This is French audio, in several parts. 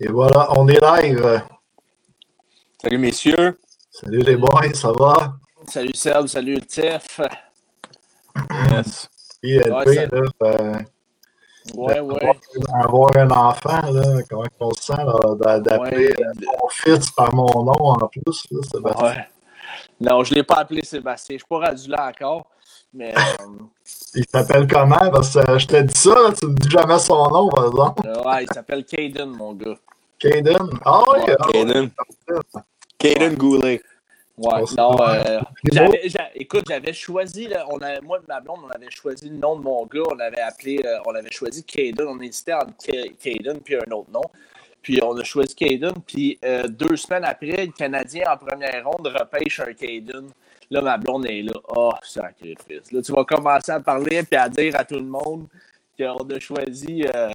Et voilà, on est live. Salut messieurs. Salut les boys, ça va? Salut Seb, salut Tiff. Yes. Puis LP, Ouais, ça- là, euh, Ouais, ouais. avoir un enfant, là, comment on se sent d'appeler Ouais. mon fils par mon nom en plus, là, Sébastien? ouais. Non, je ne l'ai pas appelé Sébastien. Je ne suis pas rendu là encore. Mais euh, Il s'appelle comment? Parce que euh, je t'ai dit ça, là, tu ne dis jamais son nom, par exemple. euh, ouais, il s'appelle Caden, mon gars. Caden? Ah oui, ah oui. Caden. Caden Goulet. Ouais, non, euh, écoute, j'avais choisi, là, on a, moi et ma blonde, on avait choisi le nom de mon gars, on avait appelé, euh, on avait choisi Caden, on hésitait entre Ca- Caden puis un autre nom. Puis on a choisi Caden, puis euh, deux semaines après, le Canadien en première ronde repêche un Caden. Là, ma blonde est là. Oh, sacrifice. Là, tu vas commencer à parler puis à dire à tout le monde qu'on a choisi, euh,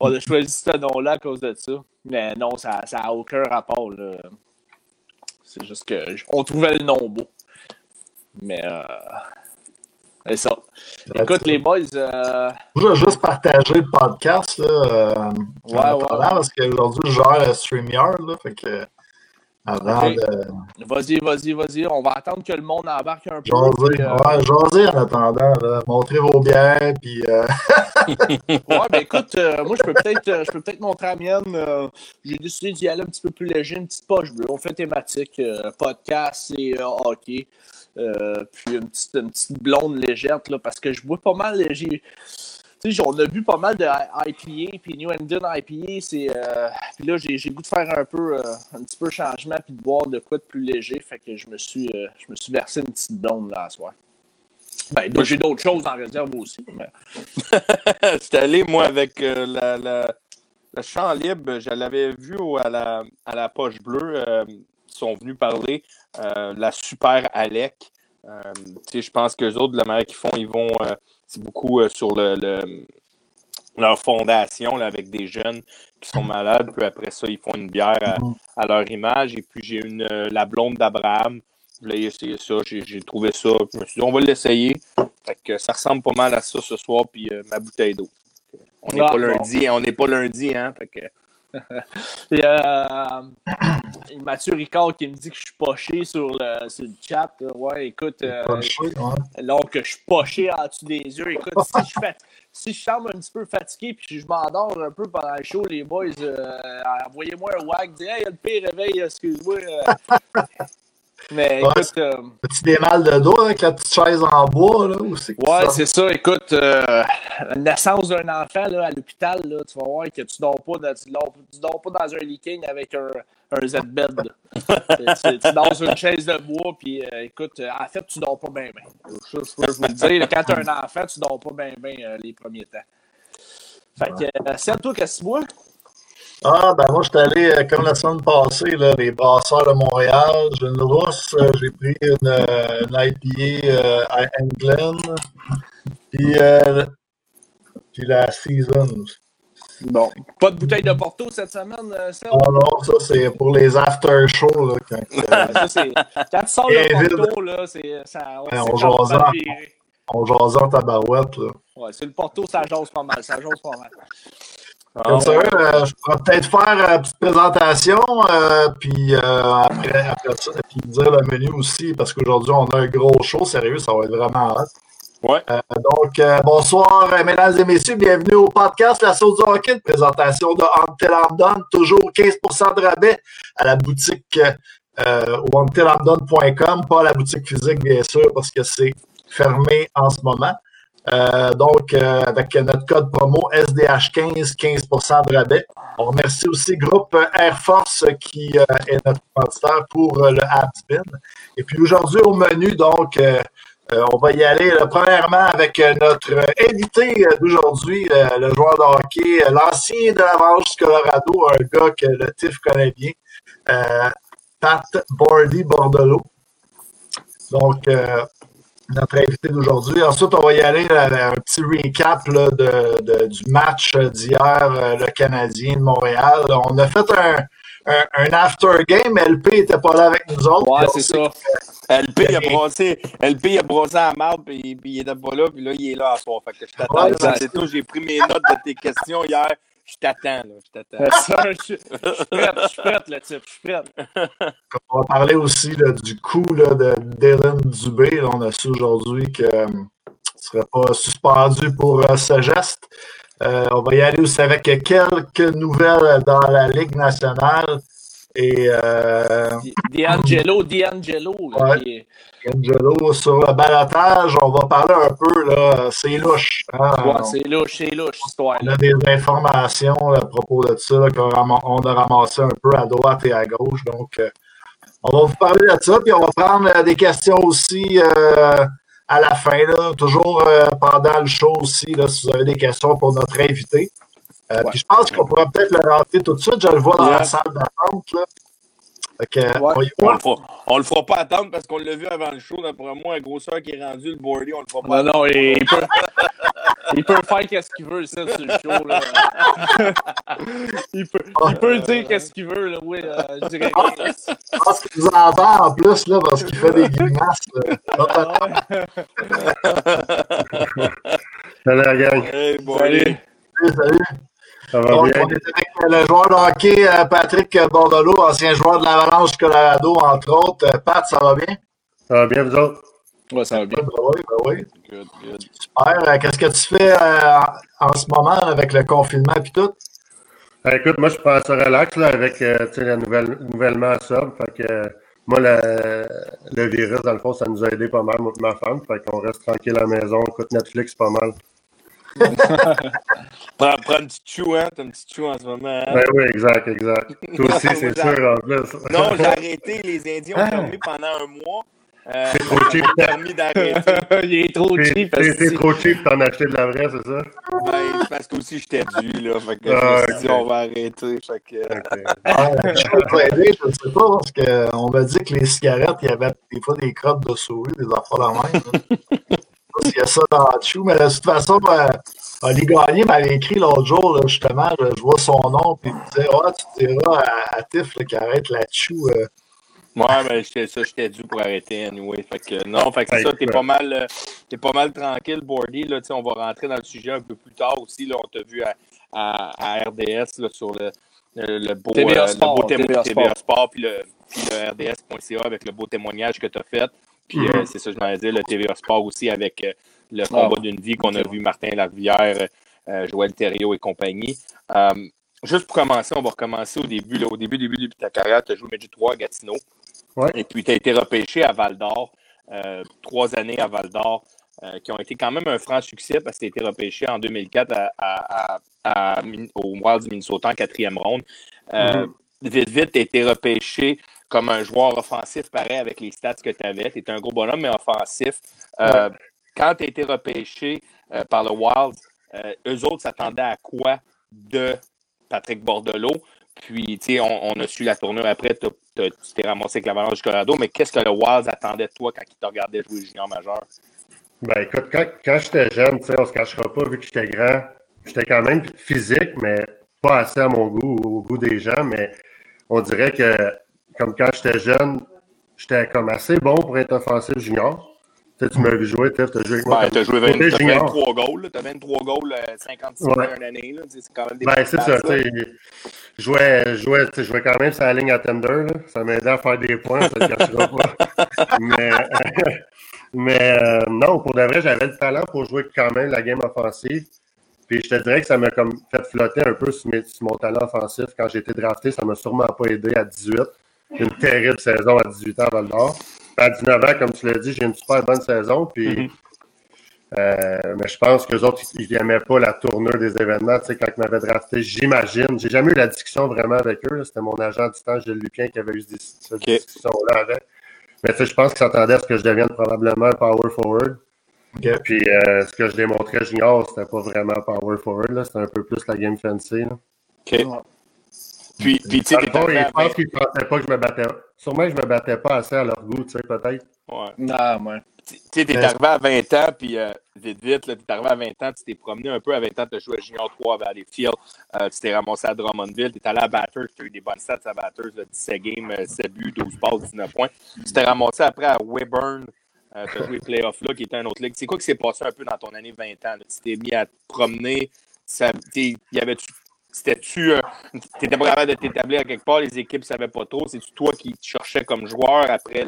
on a choisi ce nom-là à cause de ça. Mais non, ça n'a aucun rapport. Là. C'est juste que on trouvait le nom beau. Mais euh, c'est ça. Écoute, les boys, euh, Je vais juste partager le podcast, là, euh, Ouais, ouais. parce qu'aujourd'hui, je gère StreamYard, là, fait que, avant Ok. de vas-y, vas-y, vas-y. On va attendre que le monde embarque un peu. jaser, euh, ouais, jaser en attendant, là, montrer vos bières, puis euh, Ouais, ben écoute, euh, moi je peux peut-être euh, peux peut-être montrer la mienne. euh, J'ai décidé d'y aller un petit peu plus léger, une petite poche bleue. On fait thématique, euh, podcast et euh, hockey. Euh, puis une petite, une petite blonde légère là, parce que je bois pas mal. Sais, on a bu pas mal de IPA, puis New England IPA, c'est. euh, puis là, j'ai, goût de faire un peu, euh, un petit peu changement, puis de boire de quoi de plus léger. Fait que je me suis, euh, je me suis versé une petite blonde là, ce soir. Ben, j'ai d'autres choses en réserve aussi. Mais... Allé, moi, avec la, la- le champ libre. Je l'avais vu à la, à la poche bleue. ils sont venus parler. la super Alec. Je pense qu'eux autres, la manière qu'ils font, ils vont. C'est beaucoup euh, sur le, le- leur fondation là, avec des jeunes qui sont malades. Puis après ça, ils font une bière à, à leur image. Et puis j'ai une euh, la blonde d'Abraham. Je voulais essayer ça. J'ai trouvé ça. Je me suis dit, on va l'essayer. Ça ressemble pas mal à ça ce soir. Puis euh, ma bouteille d'eau. On n'est Ah, pas bon. lundi. On n'est pas lundi, hein. Fait que, Il y a Mathieu Ricard qui me dit que je suis poché sur le, sur le chat. Ouais, écoute, euh, choix, ouais. donc que je suis poché en dessous des yeux. Écoute, si je, fais, si je semble un petit peu fatigué puis je m'endors un peu pendant le show, les boys, euh, envoyez-moi un wag, dis Hey, le pire réveil, excuse-moi. euh. Mais Ouais, écoute, euh, As-tu des mal de dos avec la petite chaise en bois, là, ou c'est Ouais, c'est ça. Écoute, euh, la naissance d'un enfant là, à l'hôpital, là, tu vas voir que tu dors pas dans, tu dors, tu dors pas dans un leaking avec un, un Z-bed. tu, dors sur une chaise de bois, puis euh, écoute, euh, en fait, tu dors pas bien, bien. Ça, je vous le quand tu as un enfant, tu dors pas bien, bien les premiers temps. Fait que, euh, Seb, toi, que tu bois? Ah, ben moi, je suis allé, euh, comme la semaine passée, là, les brasseurs de Montréal. J'ai une rousse, euh, j'ai pris une, euh, une IPA euh, à England, puis, euh, puis la Season. Bon. Pas de bouteille de Porto cette semaine, Seb? Ah non, ça, c'est pour les after-shows, là, quand, euh, Ça, c'est- quand tu sors le vide. Porto, là, c'est, ça, on Ouais, sait on comment jase ça en- virer. on en tabarouette, là. Ouais, c'est le Porto, ça jase pas mal. Ça jase pas mal. Ça, euh, je pourrais peut-être faire une petite présentation, euh, puis euh, après, après ça, puis dire le menu aussi, parce qu'aujourd'hui, on a un gros show, sérieux, ça va être vraiment hot. Ouais. Euh, donc, euh, bonsoir, euh, mesdames et messieurs, bienvenue au podcast La Sauce du Hockey, une présentation de Antelamdon, toujours 15% de rabais à la boutique euh, antelamdon.com, pas à la boutique physique, bien sûr, parce que c'est fermé en ce moment. Euh, donc, euh, avec notre code promo SDH15, 15% de rabais. On remercie aussi Groupe Air Force qui euh, est notre commanditaire pour euh, le Habsbin. Et puis aujourd'hui, au menu, donc, on va y aller là, premièrement avec notre invité d'aujourd'hui, le joueur de hockey, l'ancien de l'Avalanche du Colorado, un gars que le TIF connaît bien, Pat Bordy Bordelot. Donc, notre invité d'aujourd'hui. Ensuite, on va y aller là, un petit recap là, de, de- du match d'hier, euh, le Canadien de Montréal. On a fait un, un, un after game. LP n'était pas là avec nous autres. Ouais, c'est ça. LP a brossé, LP a brossé à marde, puis, puis il était pas là, puis là, il est là à soir. Fait que je t'attends. Ouais, c'est tout. J'ai pris mes notes de tes questions hier. Je t'attends, là. Je t'attends. Sir, je suis prête, je suis prête, le type, je suis prête. On va parler aussi là, du coup là, de Dylan Dubé. Là, on a su aujourd'hui qu'il ne serait pas suspendu pour euh, ce geste. Euh, on va y aller aussi avec quelques nouvelles dans la Ligue nationale. Et euh, D'Angelo, D'Angelo, là, Ouais. qui est- Angelo, sur le balotage, on va parler un peu, là, c'est louche. hein. ouais, c'est louche, c'est louche, histoire On a des informations là, à propos de ça qu'on a ramassé un peu à droite et à gauche. Donc, euh, on va vous parler de ça, puis on va prendre euh, des questions aussi euh, à la fin, là, toujours pendant le show aussi, là, si vous avez des questions pour notre invité. Euh, Ouais. Puis je pense qu'on pourrait peut-être le rentrer tout de suite. Je le vois dans la salle d'attente. là. Fait que, Ouais. on le, fera, on le fera pas attendre parce qu'on l'a vu avant le show. D'après moi, la grosseur qui est rendu, le boardie, on le fera pas Non, non, il il peut, il peut faire qu'est-ce qu'il veut, ça, sur le show, là. il, peut, il peut dire qu'est-ce qu'il veut, là, oui, euh, je dirais rien. Je pense qu'il nous entend en plus là, parce qu'il fait des grimaces. là. Ah. Salut la gang, Hey, salut. Ça va Donc, bien? on est avec euh, le joueur de hockey euh, Patrick Bordolo, ancien joueur de l'Avalanche Colorado, entre autres. Euh, Pat, ça va bien? Ça va bien, vous autres? Ouais, ça va bien. Ben oui, ben oui. Good, good. Super. Qu'est-ce que tu fais euh, en ce moment avec le confinement et tout? Écoute, moi, je prends ça relax là, avec euh, tu sais, la nouvelle, nouvellement sobre. Fait que, euh, moi, le, le virus, dans le fond, ça nous a aidé pas mal, moi et ma femme. Fait qu'on reste tranquille à la maison, on écoute Netflix pas mal. Prends, prends un petit chou, hein? T'as un petit chou en ce moment, hein? Ben oui, exact, exact. Toi aussi, c'est sûr, en plus. Non, j'ai arrêté. Les Indiens ont fermé pendant un mois. Euh, C'est trop cheap. permis d'arrêter. il est trop cheap. c'est- trop cheap d'en acheter de la vraie, c'est ça? Ben, parce que aussi j'étais dû, là. Fait que Ah, je me suis dit, on va arrêter. Fait que, euh, Ok. Ah, je peux t'aider, je ne sais pas, parce qu'on m'a dit que les cigarettes, il y avait des fois des crottes de souris, des affaires de même. S'il y a ça dans le chou, mais de toute façon, euh, m'avait écrit l'autre jour, là, justement, je, je vois son nom, puis il disait Ouais, tu diras à, à Tiff là, qui arrête la chou. euh. Ouais, ben, j'étais ça, j'étais dû pour arrêter, anyway. Fait que, non, fait que c'est ça, t'es pas mal, euh, t'es pas mal tranquille, Bordy, là, tu sais, on va rentrer dans le sujet un peu plus tard aussi, là, on t'a vu à, à, à RDS, là, sur le, le, beau, TVA euh, le beau témo- TVA TVA Sport. Sport, puis le, puis le RDS.ca avec le beau témoignage que t'as fait. Puis, Mhm. euh, c'est ça, je m'en dire, le TVA Sport aussi avec euh, le combat ouais. d'une vie qu'on a vu Martin Larivière, euh, Joël Thériault et compagnie. Euh, juste pour commencer, on va recommencer au début, là, au début, début, début de ta carrière, tu as joué Magic 3 à Gatineau. Ouais. Et puis, tu as été repêché à Val d'Or, trois années à Val d'Or, qui ont été quand même un franc succès parce que tu as été repêché en 2004 à, à- à- à Min- au Wild du Minnesota en quatrième ronde. Euh, Vite, vite, tu as été repêché comme un joueur offensif, pareil, avec les stats que tu avais. Tu étais un gros bonhomme, mais offensif. Euh, Quand tu as été repêché euh, par le Wild, euh, eux autres s'attendaient à quoi de Patrick Bordelot? Puis, tu sais, on, on a su la tournure après, tu t'es ramassé avec l'Avalanche du Colorado, mais qu'est-ce que le Wild attendait de toi quand il te regardait jouer junior majeur? Ben écoute, quand, quand j'étais jeune, tu sais, on se cachera pas, vu que j'étais grand, j'étais quand même physique, mais pas assez à mon goût, au goût des gens, mais on dirait que, comme quand j'étais jeune, j'étais comme assez bon pour être offensif junior. Tu sais, tu m'as vu jouer, tu as joué avec moi. Tu as joué j'étais 20 t'as junior. 23 goals, tu as 23 goals, euh, 56 Ouais. points en année, là, c'est quand même des Ben, c'est ça. Je jouais, jouais, jouais quand même sur la ligne à tender, là. Ça m'aidait à faire des points, ça ne cachera pas. mais, mais euh, non, pour de vrai, j'avais le talent pour jouer quand même la game offensive. Puis je te dirais que ça m'a comme fait flotter un peu sur, mes- sur mon talent offensif. Quand j'ai été drafté, ça m'a sûrement pas aidé à 18. Une terrible saison à 18 ans à Val d'Or. À 19 ans, comme tu l'as dit, j'ai une super bonne saison. Puis Mhm. euh, mais je pense que les autres, ils n'aimaient pas la tournure des événements. Tu sais, quand ils m'avaient drafté, j'imagine. J'ai jamais eu la discussion vraiment avec eux. là. C'était mon agent du temps, Gilles Lupien, qui avait eu cette discussion-là avec. Mais tu sais, je pense qu'ils s'attendaient à ce que je devienne probablement un power forward. OK. Puis euh, ce que je démontrais junior, c'était pas vraiment power forward. là. C'était un peu plus la game fancy. là. OK. Puis, puis tu sais, t'es je à pense 20 qu'ils pensaient pas que je me battais. Sûrement que je me battais pas assez à leur goût, tu sais, peut-être. ouais. Non, ouais. Tu sais, t'es arrivé à 20 ans, puis euh, vite, vite, là, t'es arrivé à 20 ans, tu t'es promené un peu à 20 ans, tu as joué à Junior 3 à Valleyfield, euh, tu t'es ramassé à Drummondville, tu es allé à Batters, tu as eu des bonnes stats à Batters, là, 17 games, euh, 7 buts, 12 passes, 19 points. Tu t'es ramassé après à Weyburn, euh, tu as joué playoff là, qui était un autre ligue. C'est quoi qui s'est passé un peu dans ton année 20 ans? là? Tu t'es mis à te promener, ça, y avait-tu C'était-tu. Euh, tu étais pas capable de t'établir quelque part, les équipes ne savaient pas trop. C'est-tu toi qui cherchais comme joueur après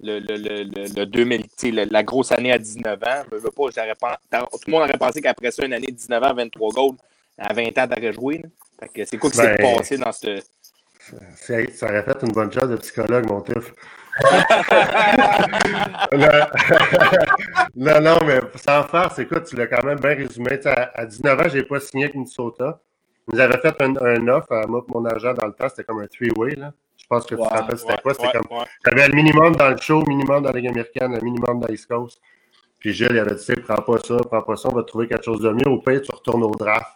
le, le, le, le 2000, la grosse année à 19 ans? Je veux pas, tout le monde aurait pensé qu'après ça, une année de 19 ans, 23 goals, à 20 ans, t'aurais joué. C'est quoi qui s'est ben, passé dans ce. Ça aurait fait une bonne chose de psychologue, mon tuf. non, non, mais sans faire, c'est quoi, tu l'as quand même bien résumé. À, 19 ans, je n'ai pas signé avec Minnesota. Ils avaient fait un, un offre à moi mon agent dans le temps, c'était comme un three-way. Je pense que tu te rappelles c'était quoi? C'était comme. J'avais le minimum dans le show, le minimum dans la Ligue américaine, le minimum dans l'East Coast. Puis Gilles, il avait dit, prends pas ça, prends pas ça, on va trouver quelque chose de mieux. Au pire, tu retournes au draft.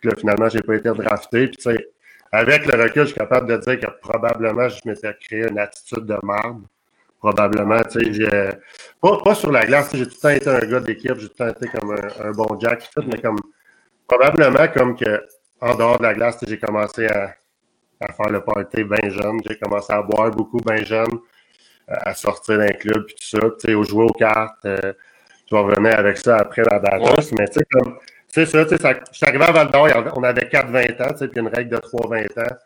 Puis là, finalement, j'ai pas été drafté. Puis tu sais, avec le recul, je suis capable de dire que probablement, je m'étais créé une attitude de merde. Probablement, tu sais, pas, pas, sur la glace, j'ai tout le temps été un gars d'équipe, j'ai tout le temps été comme un, bon Jack, mais comme probablement comme que en dehors de la glace, j'ai commencé à, à, faire le party bien jeune, j'ai commencé à boire beaucoup bien jeune, à sortir d'un club puis tout ça, tu sais, au jouer aux cartes. Euh, je vais revenir avec ça après la batteuse, mais tu sais, comme c'est ça, tu sais, je suis arrivé à Val d'Or, on avait 4-20 ans, tu sais, puis une règle de 3-20 ans.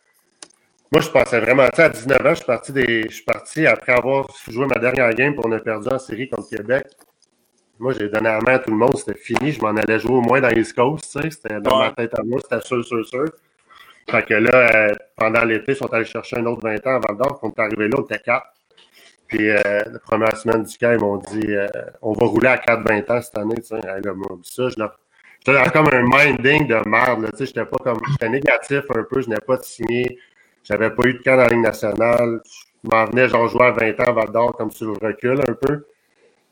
Moi, je pensais vraiment, tu sais, à 19 ans, je suis parti, des, je suis parti après avoir joué ma dernière game, puis on a perdu en série contre Québec. Moi, j'ai donné la main à tout le monde, c'était fini, je m'en allais jouer au moins dans East Coast, tu sais, c'était dans ma tête à moi, c'était sûr, sûr, sûr. Fait que là, euh, pendant l'été, ils sont allés chercher un autre 20 ans à Val d'Or, quand on est arrivé là, on était 4. Puis euh, la première semaine du camp, ils m'ont dit euh, on va rouler à 4-20 ans cette année. Tu sais. Là, ça, je leur, J'étais comme un minding de merde. Tu sais, j'étais pas comme. J'étais négatif un peu. Je n'ai pas signé. J'avais pas eu de camp dans la Ligue nationale. Je m'en venais genre jouer à 20 ans à Val d'Or comme sur le recul un peu.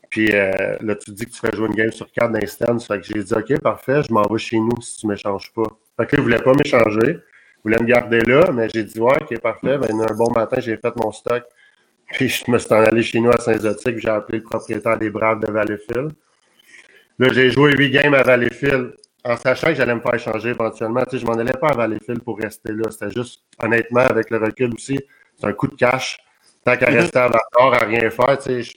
Puis euh, là, tu dis que tu fais jouer une game sur 4 d'instance. Fait que j'ai dit OK, parfait, je m'en vais chez nous si tu ne m'échanges pas. Fait que là, il voulait pas m'échanger. Il voulait me garder là, mais j'ai dit Ouais, OK, parfait. Ben, un bon matin, j'ai fait mon stock. Puis je me suis en allé chez nous à Saint-Zotique. J'ai appelé le propriétaire des Braves de Valleyfield. Là, j'ai joué huit games à Valleyfield en sachant que j'allais me faire échanger éventuellement. Tu sais, je m'en allais pas à Valleyfield pour rester là. C'était juste, honnêtement, avec le recul aussi, c'est un coup de cash. Tant qu'à mhm. rester à Val à rien faire, tu sais,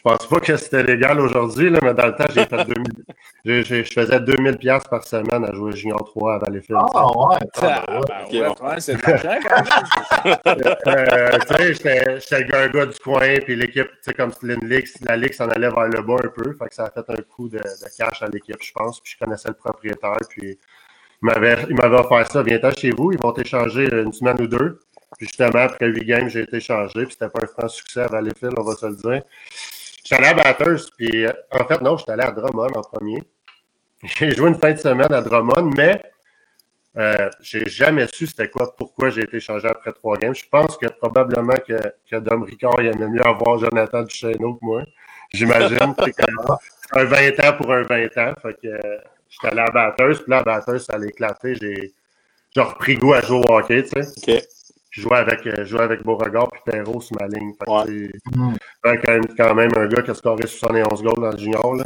je pense pas que c'était légal aujourd'hui, mais dans le temps, j'ai fait 2000, je, faisais 2000 pièces par semaine à jouer Junior 3 à Valleyfield. Ah ouais, ouais, c'est quand même. euh, tu sais, j'étais un gars du coin, puis l'équipe, tu sais, comme la ligue s'en allait vers le bas un peu, fait que ça a fait un coup de, de cash à l'équipe, je pense, puis je connaissais le propriétaire, puis il m'avait offert ça, viens-t'en chez vous, ils vont t'échanger une semaine ou deux. Puis justement, après 8 games, j'ai été changé, puis c'était pas un franc succès à Valleyfield, on va se le dire. J'étais allé à Batters, puis euh, en fait, non, j'étais allé à Drummond en premier. J'ai joué une fin de semaine à Drummond, mais euh, j'ai jamais su c'était quoi, pourquoi j'ai été changé après trois games. Je pense que probablement que, que Dom Ricard, il aimait mieux avoir Jonathan Duchesneau que moi. J'imagine. c'est un 20 ans pour un 20 ans. Fait que euh, j'étais allé à Batters, puis là, à Batters, ça allait éclater. J'ai, repris goût à jouer au hockey, tu sais. Je jouais avec, euh, je jouais avec Beauregard puis Perrault sur ma ligne. Fait ouais. quand, même, quand même un gars qui a scoré 71 goals dans le junior. Là.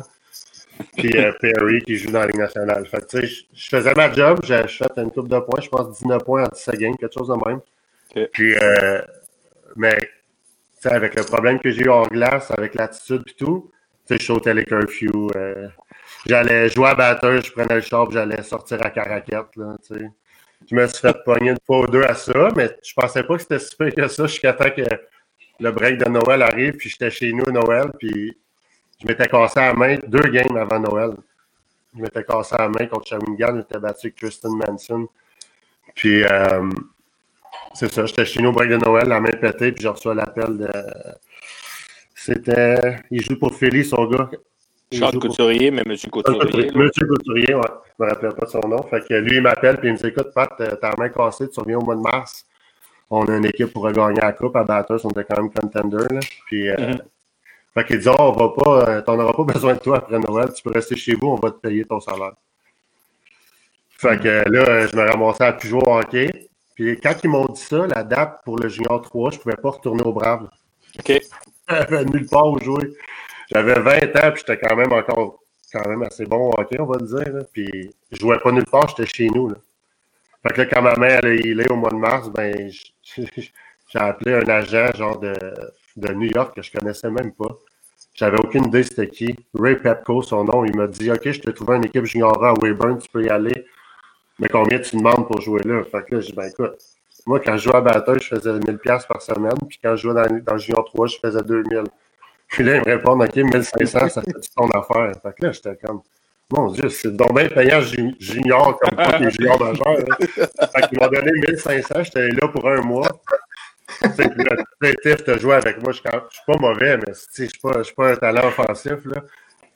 Puis euh, Perry qui joue dans la Ligue nationale. Fait que, je, je faisais ma job, j'ai fait une coupe de points, je pense 19 points en 10 games, quelque chose de même. Puis, euh, mais avec le problème que j'ai eu en glace, avec l'attitude et tout, je sautais les curfews. Euh, j'allais jouer à batteur, je prenais le char j'allais sortir à caraquette. Là, sais je me suis fait pogner une fois ou deux à ça, mais je pensais pas que c'était si que ça jusqu'à temps que le break de Noël arrive, puis j'étais chez nous à Noël, puis je m'étais cassé la main deux games avant Noël. Je m'étais cassé la main contre Shawinigan, j'étais battu avec Tristan Manson. Puis, euh, c'est ça, j'étais chez nous au break de Noël, la main pétée, puis je reçois l'appel de. C'était. Il joue pour Philly, son gars. Charles Couturier, mais M. Couturier. M. Couturier, ouais. Je ne me rappelle pas son nom. Fait que lui, il m'appelle et il me dit Écoute, Pat, la main cassée, tu reviens au mois de mars. On a une équipe pour regagner la coupe à Batters, on était quand même contender. Là. Puis, euh, mm-hmm. Fait qu'il dit oh, on va pas, euh, t'en auras pas besoin de toi après Noël, tu peux rester chez vous, on va te payer ton salaire. Fait que là, je me ramassais à plus jouer au hockey. Puis quand ils m'ont dit ça, la date pour le Junior 3, je ne pouvais pas retourner au Brave. OK. Nulle part où jouer. J'avais 20 ans, puis j'étais quand même encore quand même assez bon hockey, on va le dire. Là. Puis je jouais pas nulle part, j'étais chez nous. Là. Fait que là, quand ma mère elle est au mois de mars, ben j'ai appelé un agent genre de, de New York que je connaissais même pas. J'avais aucune idée c'était qui. Ray Pepco, son nom, il m'a dit Ok, je t'ai trouvé une équipe junior à Weyburn, tu peux y aller. Mais combien tu demandes pour jouer là? Fait que là, je dis, ben écoute, moi, quand je jouais à Bataille, je faisais 1000$ par semaine. Puis quand je jouais dans, dans Junior 3, je faisais 2000. Puis là, ils me répondent, OK, 1500, ça fait ton affaire. Fait que là, j'étais comme, mon Dieu, c'est donc bien payant junior comme pas les juniors majeurs. Hein. Fait qu'ils m'ont donné 1500, j'étais là pour un mois. Tu sais, là, tu as joué avec moi, je suis pas mauvais, mais je ne suis pas un talent offensif.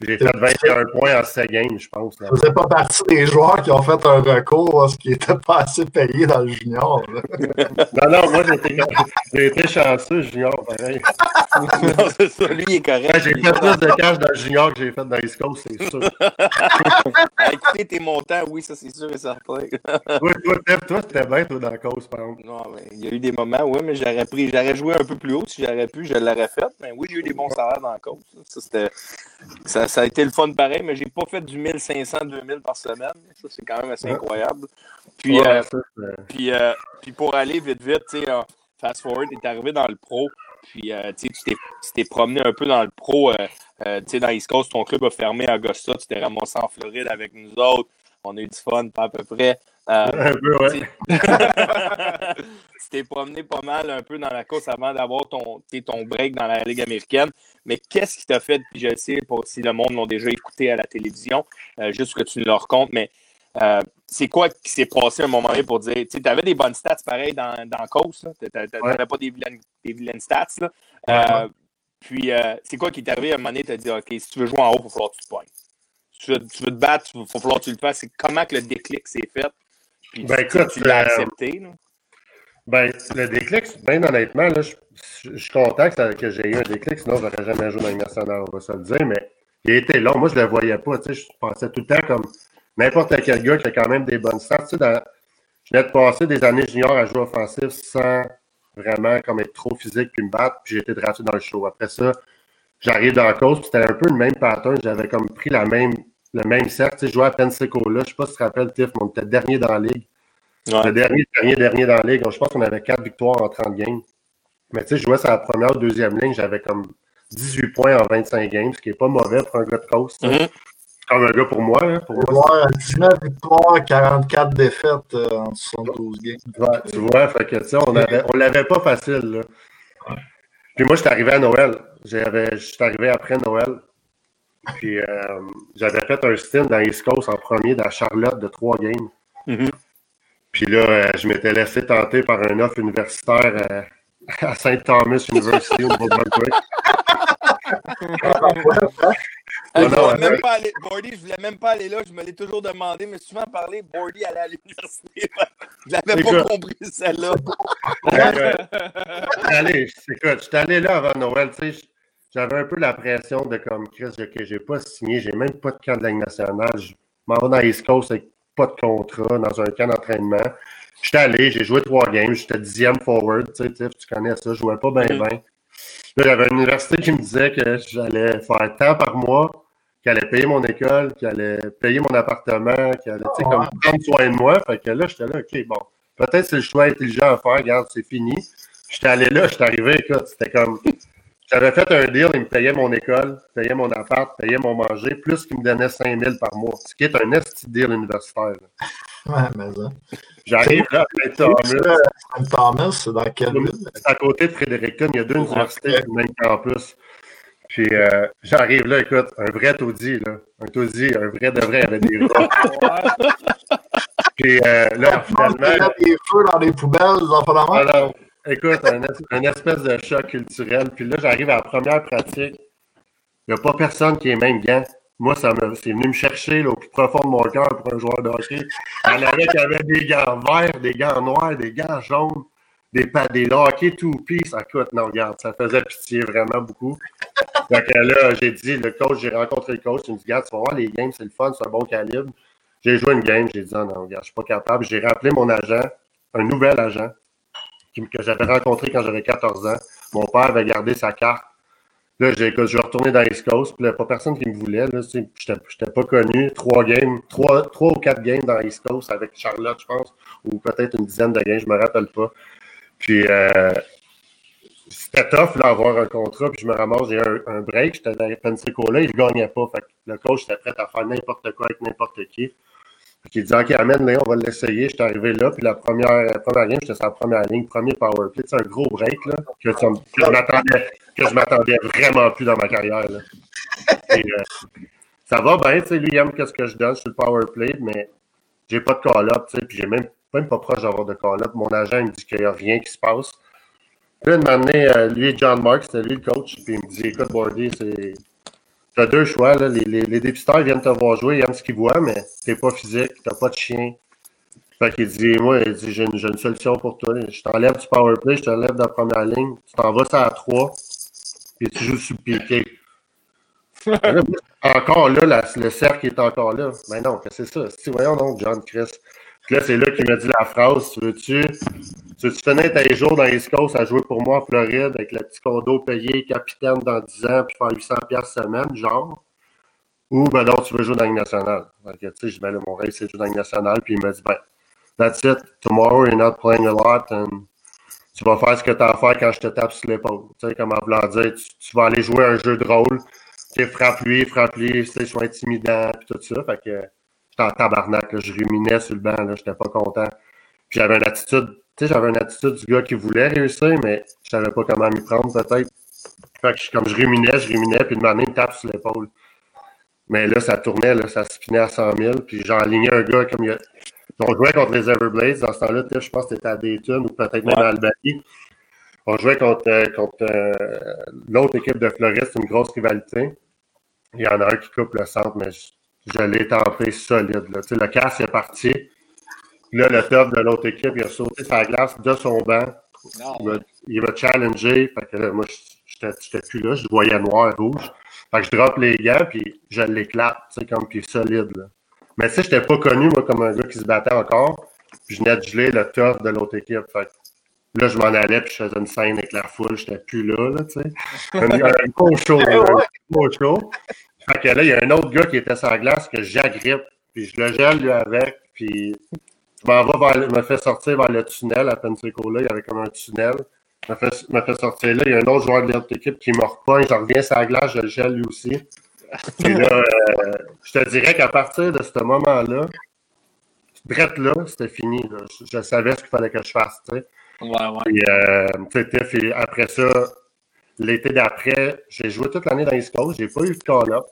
J'ai fait 21 points en 7 games, je pense. Vous n'êtes pas partie des joueurs qui ont fait un recours parce qu'ils n'étaient pas assez payés dans le junior. non, non, moi, j'ai été, chanceux, junior, pareil. non, c'est ça, lui, il est correct. j'ai fait plus de cash dans le junior que j'ai fait dans les Coast, c'est sûr. Écoutez tes montants, oui, ça, c'est sûr et certain. oui, toi, toi, c'était bien, toi, dans la cause, par exemple. Non, mais il y a eu des moments, oui, mais j'aurais pris, j'aurais joué un peu plus haut si j'aurais pu, je l'aurais fait. Mais oui, j'ai eu des bons salaires dans la cause. Ça, c'était. Ça, ça a été le fun pareil, mais j'ai pas fait du 1500-2000 par semaine. Ça, c'est quand même assez incroyable. Puis, euh, puis, euh, puis, pour aller vite, vite, tu sais, fast forward, tu es arrivé dans le pro. Puis, euh, tu t'es promené un peu dans le pro. tu sais, dans East Coast, ton club a fermé à Augusta. Tu t'es ramassé en Floride avec nous autres. On a eu du fun, pas à peu près. Un peu, ouais. tu t'es promené pas mal un peu dans la course avant d'avoir ton, ton break dans la Ligue américaine. Mais qu'est-ce qui t'a fait, puis je sais pas si le monde l'a déjà écouté à la télévision, euh, juste que tu nous le racontes, mais euh, c'est quoi qui s'est passé à un moment donné pour dire, tu avais des bonnes stats pareil dans, dans Coast, tu n'avais pas des vilaines, des vilaines stats. Là. Euh, puis c'est quoi qui t'est arrivé à un moment donné, tu as dit, OK, si tu veux jouer en haut, il va falloir que tu te pognes. Si tu veux, tu veux te battre, il va falloir que tu le fasses. Comment que le déclic s'est fait? Puis ben, écoute, tu l'as accepté. Là? Ben, le déclic, bien honnêtement, là, je, je, suis content que, j'ai eu un déclic, sinon j'aurais jamais joué dans les nationale, on va se le dire, mais il était long. Moi, je ne le voyais pas. Tu sais, je pensais tout le temps comme n'importe quel gars qui a quand même des bonnes stats. Tu sais, dans, je venais de passer des années juniors à jouer offensif sans vraiment comme être trop physique puis me battre, puis j'ai été drafté dans le show. Après ça, j'arrive dans la cause, puis c'était un peu le même pattern. J'avais comme pris la même, le même cercle. Tu sais, je jouais à Pensacola. Je ne sais pas si tu te rappelles, Tiff, mais on était dernier dans la ligue. Le dernier, dernier, dernier dans la ligue. Je pense qu'on avait 4 victoires en 30 games. Mais tu sais, je jouais sur la première ou deuxième ligne, j'avais comme 18 points en 25 games, ce qui n'est pas mauvais pour un gars de coast. Mm-hmm. Comme un gars pour moi. Hein, pour moi 19 victoires, 44 défaites euh, en 72 games. Ouais, tu vois, fait que, on ne l'avait pas facile. Là. Puis moi, je suis arrivé à Noël. Je suis arrivé après Noël. Puis euh, j'avais fait un stint dans East Coast en premier dans Charlotte de 3 games. Mm-hmm. Puis là, euh, je m'étais laissé tenter par un offre universitaire euh, à St. Thomas University au Nouveau-Brunswick. je ne même pas aller, Bordy, je voulais même pas aller là. Je me l'ai toujours demandé, mais souvent parlé, Bordy allait à l'université. je l'avais pas compris, celle-là. allez, écoute, je suis allé là avant Noël. Tu sais, j'avais un peu la pression de comme Chris, que j'ai pas signé, j'ai même pas de camp de la nationale. Je m'en vais dans East Coast avec pas de contrat dans un camp d'entraînement. J'étais allé, j'ai joué trois games, j'étais dixième forward, tu sais, tu connais ça, je jouais pas bien bien. Là, j'avais une université qui me disait que j'allais faire tant par mois, qu'elle allait payer mon école, qu'elle allait payer mon appartement, qu'elle allait, tu sais, comme prendre soin de moi. Fait que là, j'étais là, OK, bon, peut-être c'est le choix intelligent à faire, regarde, c'est fini. J'étais allé là, j'étais arrivé, écoute, c'était comme, j'avais fait un deal, il me payait mon école, payait mon appart, payait mon manger, plus qu'il me donnait 5 000 par mois, ce qui est un esti deal universitaire. Ouais, mais ça. J'arrive là à Thomas. Thomas, c'est dans quelle ville? C'est à côté de Fredericton, il y a deux universités sur le même campus. Puis euh, j'arrive là, écoute, un vrai taudis, là. Un taudis, un vrai de vrai, avec des Puis euh, là, finalement. Il y a des feux dans les poubelles, des enfants Alors, Écoute, un, espèce de choc culturel. Puis là, j'arrive à la première pratique. Il n'y a pas personne qui est même gant. Moi, ça c'est venu me chercher au plus profond de mon cœur pour un joueur de hockey. Il y avait qui avait des gants verts, des gants noirs, des gants jaunes, des, des hockey tout piece. Écoute, non, regarde, ça faisait pitié vraiment beaucoup. Donc là, j'ai dit, le coach, j'ai rencontré le coach, il me dit, regarde, tu vas voir, les games, c'est le fun, c'est un bon calibre. J'ai joué une game, j'ai dit, non, non, regarde, je suis pas capable. J'ai rappelé mon agent, un nouvel agent, que j'avais rencontré quand j'avais 14 ans. Mon père avait gardé sa carte. Là, j'ai, je suis retourné dans East Coast, puis a pas personne qui me voulait. Je n'étais pas connu. Trois games, trois, ou quatre games dans East Coast avec Charlotte, je pense, ou peut-être une dizaine de games, je me rappelle pas. Puis euh, c'était tough là, avoir un contrat, puis je me ramasse, j'ai un, un break, j'étais dans Pensacola, il ne gagnait pas. Le coach était prêt à faire n'importe quoi avec n'importe qui. Il dit Ok, amène-le, on va l'essayer. J'étais arrivé là, puis la première, la première game, j'étais sur la première ligne, premier power play. C'est un gros break là, que, je m'attendais, je m'attendais vraiment plus dans ma carrière. Là. Et, euh, ça va bien, tu sais, lui, il aime ce que je donne sur le power play, mais j'ai pas de call-up, tu sais, puis j'ai même, même pas proche d'avoir de call-up. Mon agent, il me dit qu'il n'y a rien qui se passe. Puis là, donné, euh, lui, John Mark, c'était lui le coach, puis il me dit Écoute, Bordy, c'est. T'as deux choix, là. Les, les, les, dépisteurs viennent te voir jouer, ils aiment ce qu'ils voient, mais t'es pas physique, t'as pas de chien. Fait qu'il dit Moi, il dit J'ai une, une, solution pour toi. Je t'enlève du power play, je t'enlève de la première ligne, tu t'en vas ça à trois, puis tu joues sur piqué. encore là, la, le cercle est encore là. Mais non, c'est ça? Si, voyons donc, John Chris. Puis là, c'est là qu'il m'a dit la phrase Tu veux-tu tu finir tes jours dans les Coast à jouer pour moi en Floride avec le petit condo payé, capitaine dans 10 ans, puis faire 800$ semaine, genre? Ou ben non, tu veux jouer dans la nationale. tu sais, je ben mon rêve, c'est de jouer dans la nationale. Puis il m'a dit Ben, that's it. Tomorrow, you're not playing a lot. And tu vas faire ce que tu as à faire quand je te tape sur l'épaule. Tu sais, comme en voulant dire, tu, tu vas aller jouer un jeu de rôle frappe-lui, frappe-lui, soit intimidant, puis tout ça. Fait que j'étais en tabarnak, là, je ruminais sur le banc, là, j'étais pas content. Puis j'avais une attitude, tu sais, j'avais une attitude du gars qui voulait réussir, mais je savais pas comment m'y prendre, peut-être. Fait que comme je ruminais, je ruminais, puis de manière, il me tape sur l'épaule. Mais là, ça tournait, là, ça se finait à 100 000, puis j'ai aligné un gars comme il a... On jouait contre les Everblades, dans ce temps-là, je pense que c'était à Dayton ou peut-être même à Albany. On jouait contre, euh, contre euh, l'autre équipe de Floride, c'est une grosse rivalité. Il y en a un qui coupe le centre, mais je, l'ai tenté solide. Là. Tu sais, le casse est parti. Là, le top de l'autre équipe, il a sauté sa glace de son banc. Il m'a challengé. Fait que là, moi, j'étais plus là. Je voyais noir, rouge. Fait que je drop les gants, puis je l'éclate, tu sais, comme puis solide. Là. Mais tu sais, j'étais pas connu, moi, comme un gars qui se battait encore. Puis je venais de geler le top de l'autre équipe. Fait Là, je m'en allais, puis je faisais une scène avec la foule. J'étais plus là, là, tu sais. Un, beau show, un beau show. Fait que là, il y a un autre gars qui était sur la glace que j'agrippe, puis je le gèle, lui, avec, puis je m'en vais vers, me fait sortir vers le tunnel à Pensacola. Il y avait comme un tunnel. Je me fait, me fait sortir là. Il y a un autre joueur de l'autre équipe qui me repogne. Je reviens sur la glace, je le gèle lui aussi. Puis là, euh, je te dirais qu'à partir de ce moment-là, drette là, c'était fini. Là. Je, je, savais ce qu'il fallait que je fasse, tu sais. Ouais, ouais. Puis, euh, après ça, l'été d'après, j'ai joué toute l'année dans East Coast. J'ai pas eu de call-up.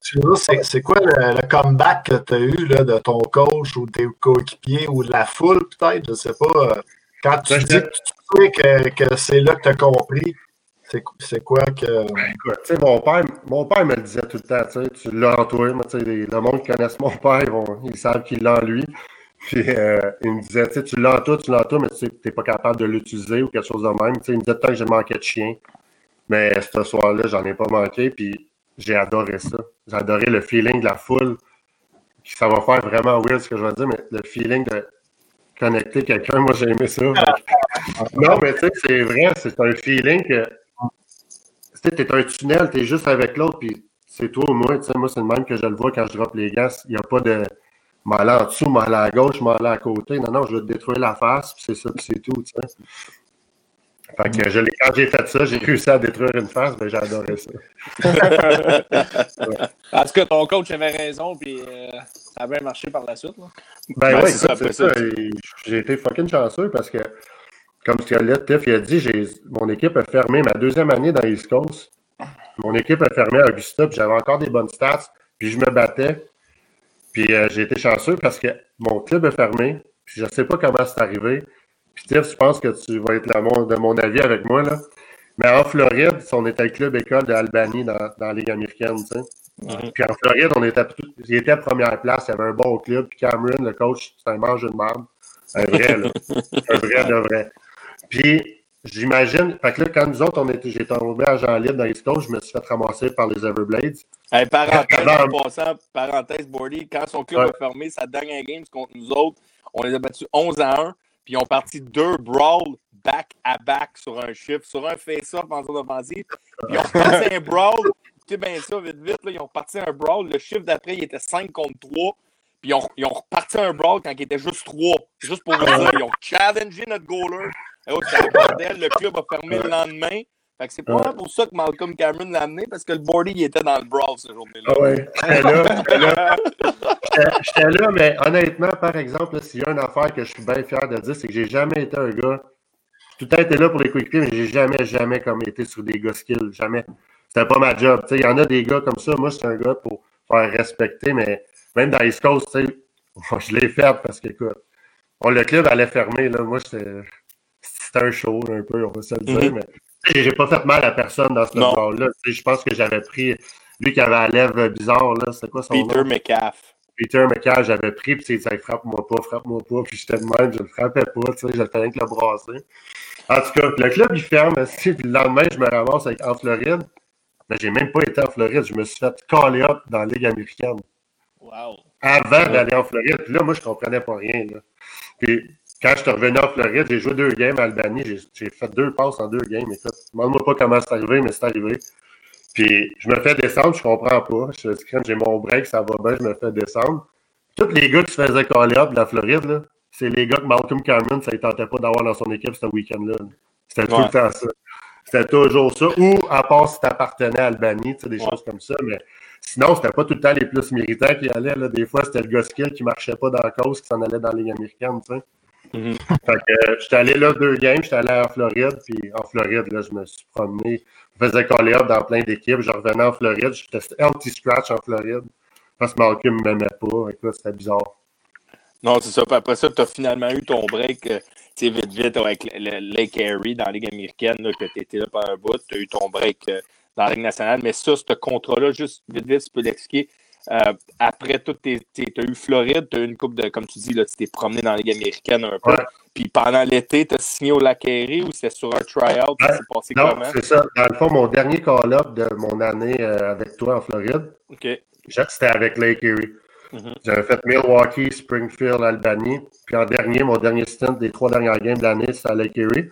C'est quoi le, comeback que tu as eu là, de ton coach ou de tes coéquipiers ou de la foule, peut-être? Je sais pas. Euh, quand tu ben, dis que tu sais que, c'est là que tu as compris, c'est quoi que. Ben, écoute, mon père, mon père me le disait tout le temps, tu l'as en toi. Le monde qui connaisse mon père, ils, vont, ils savent qu'il l'a en lui. Puis euh, il me disait, tu l'as toi, tu l'as toi, mais tu n'es pas capable de l'utiliser ou quelque chose de même. il me disait tant que j'ai manqué de chien. Mais ce soir-là, j'en ai pas manqué, puis j'ai adoré ça. J'ai adoré le feeling de la foule. Ça va faire vraiment weird ce que je vais dire, mais le feeling de connecter quelqu'un, moi j'ai aimé ça. non, mais tu sais, c'est vrai, c'est un feeling que tu es un tunnel, tu es juste avec l'autre, puis c'est toi ou moi. Moi, c'est le même que je le vois quand je drop les gaz. Il n'y a pas de m'aller en dessous, m'aller à gauche, m'aller à côté. Non, non, je vais te détruire la face, puis c'est ça, puis c'est tout, tu sais. Fait que je quand j'ai fait ça, j'ai réussi à détruire une face, mais j'ai adoré ça. En tout cas, ton coach avait raison, puis euh, ça a bien marché par la suite. Là. Ben oui, c'est ça. J'ai été fucking chanceux parce que, comme Scarlett Tiff il a dit, mon équipe a fermé ma deuxième année dans East Coast. Mon équipe a fermé à Augusta, puis j'avais encore des bonnes stats, puis je me battais. Puis euh, j'ai été chanceux parce que mon club est fermé. Puis je ne sais pas comment c'est arrivé. Puis Tiff, je pense que tu vas être de mon avis avec moi. Là. Mais en Floride, on était le club école d'Albanie dans, dans la Ligue américaine. Tu sais. Puis en Floride, on était, était à première place. Il y avait un bon club. Puis Cameron, le coach, c'était un mange de marde. Un vrai, là. un vrai de vrai. Puis J'imagine. Fait que là, quand nous autres, on était, j'ai tombé à Jean Libre dans les Coast, je me suis fait ramasser par les Everblades. Hey, parenthèse, en passant, parenthèse, Bordy, quand son club a fermé sa dernière game contre nous autres, on les a battus 11 à 1, puis ils ont parti deux brawls back à back sur un chiffre, sur un face-off en zone offensive. Puis ils ont parti un brawl. Écoutez bien ça, vite, vite. Là, ils ont parti un brawl. Le chiffre d'après, il était 5 contre 3. Puis ils ont, ils ont reparti un brawl quand il était juste 3. Juste pour vous dire, ils ont challengé notre goaler. Le club a fermé le lendemain. Fait que c'est pas pour ça que Malcolm Cameron l'a amené, parce que le boarding il était dans le brawl ce jour-là. Ah ouais, j'étais là. J'étais là, mais honnêtement, par exemple, s'il y a une affaire que je suis bien fier de dire, c'est que j'ai jamais été un gars. Tout le temps été là pour les quick mais j'ai jamais, jamais comme été sur des gars skills. Jamais. C'était pas ma job. Il y en a des gars comme ça. Moi, c'est un gars pour faire respecter, mais même dans East Coast, je l'ai fait parce que, écoute, le club allait fermer. Là. Moi, c'était un show, un peu, on va se le dire, mm-hmm. mais j'ai pas fait mal à personne dans ce genre-là. Je pense que j'avais pris lui qui avait la lèvre bizarre, là, c'était quoi son Peter McCaff. Peter McCaff, j'avais pris, puis il disait frappe-moi pas, frappe-moi pas, puis j'étais de même, je le frappais pas, tu sais, je rien que le brasser. En tout cas, le club il ferme, puis le lendemain, je me ramasse en Floride. Mais j'ai même pas été en Floride, je me suis fait caller up dans la Ligue américaine. Wow. Avant d'aller en Floride. Puis là, moi, je comprenais pas rien. Là. Puis quand je suis revenu en Floride, j'ai joué deux games à Albanie. J'ai fait deux passes en deux games. Écoute, demande-moi pas comment c'est arrivé, mais c'est arrivé. Puis je me fais descendre, je comprends pas. Je dis, j'ai mon break, ça va bien, je me fais descendre. Tous les gars qui se faisaient coller up de la Floride, c'est les gars que Malcolm Cameron, ça ne tentait pas d'avoir dans son équipe ce week-end-là. C'était tout le temps ça. C'était toujours ça. Ou à part si tu appartenais à Albanie, tu sais, des choses comme ça. Mais sinon, c'était pas tout le temps les plus méritants qui allaient. Là. Des fois, c'était le gars skill qui marchait pas dans la cause, qui s'en allait dans la Ligue américaine. Tu sais. Mm-hmm. Fait que euh, j'étais allé là deux games, j'étais allé en Floride, puis en Floride, là, je me suis promené, je faisais coller up dans plein d'équipes, je revenais en Floride, j'étais healthy scratch en Floride, parce que Malcolm ne m'aimait pas, écoute, c'était bizarre. Non, c'est ça. Puis après ça, tu as finalement eu ton break, euh, tu sais, vite, vite, avec le, Lake Erie dans la Ligue américaine, là, que tu étais là pendant un bout, tu as eu ton break euh, dans la Ligue nationale, mais ça, ce contrat-là, juste vite, vite, tu peux l'expliquer. Euh, après tout, tu as eu Floride, tu as eu une coupe de, comme tu dis, tu t'es promené dans la Ligue américaine un peu. Puis pendant l'été, tu as signé au Lacquerie ou c'était sur un tryout? Ouais. passé non, c'est ça. Dans le fond, mon dernier call-up de mon année euh, avec toi en Floride, c'était avec Lake Erie. Mm-hmm. J'avais fait Milwaukee, Springfield, Albany. Puis en dernier, mon dernier stint des trois dernières games de l'année, c'était à Lake Erie.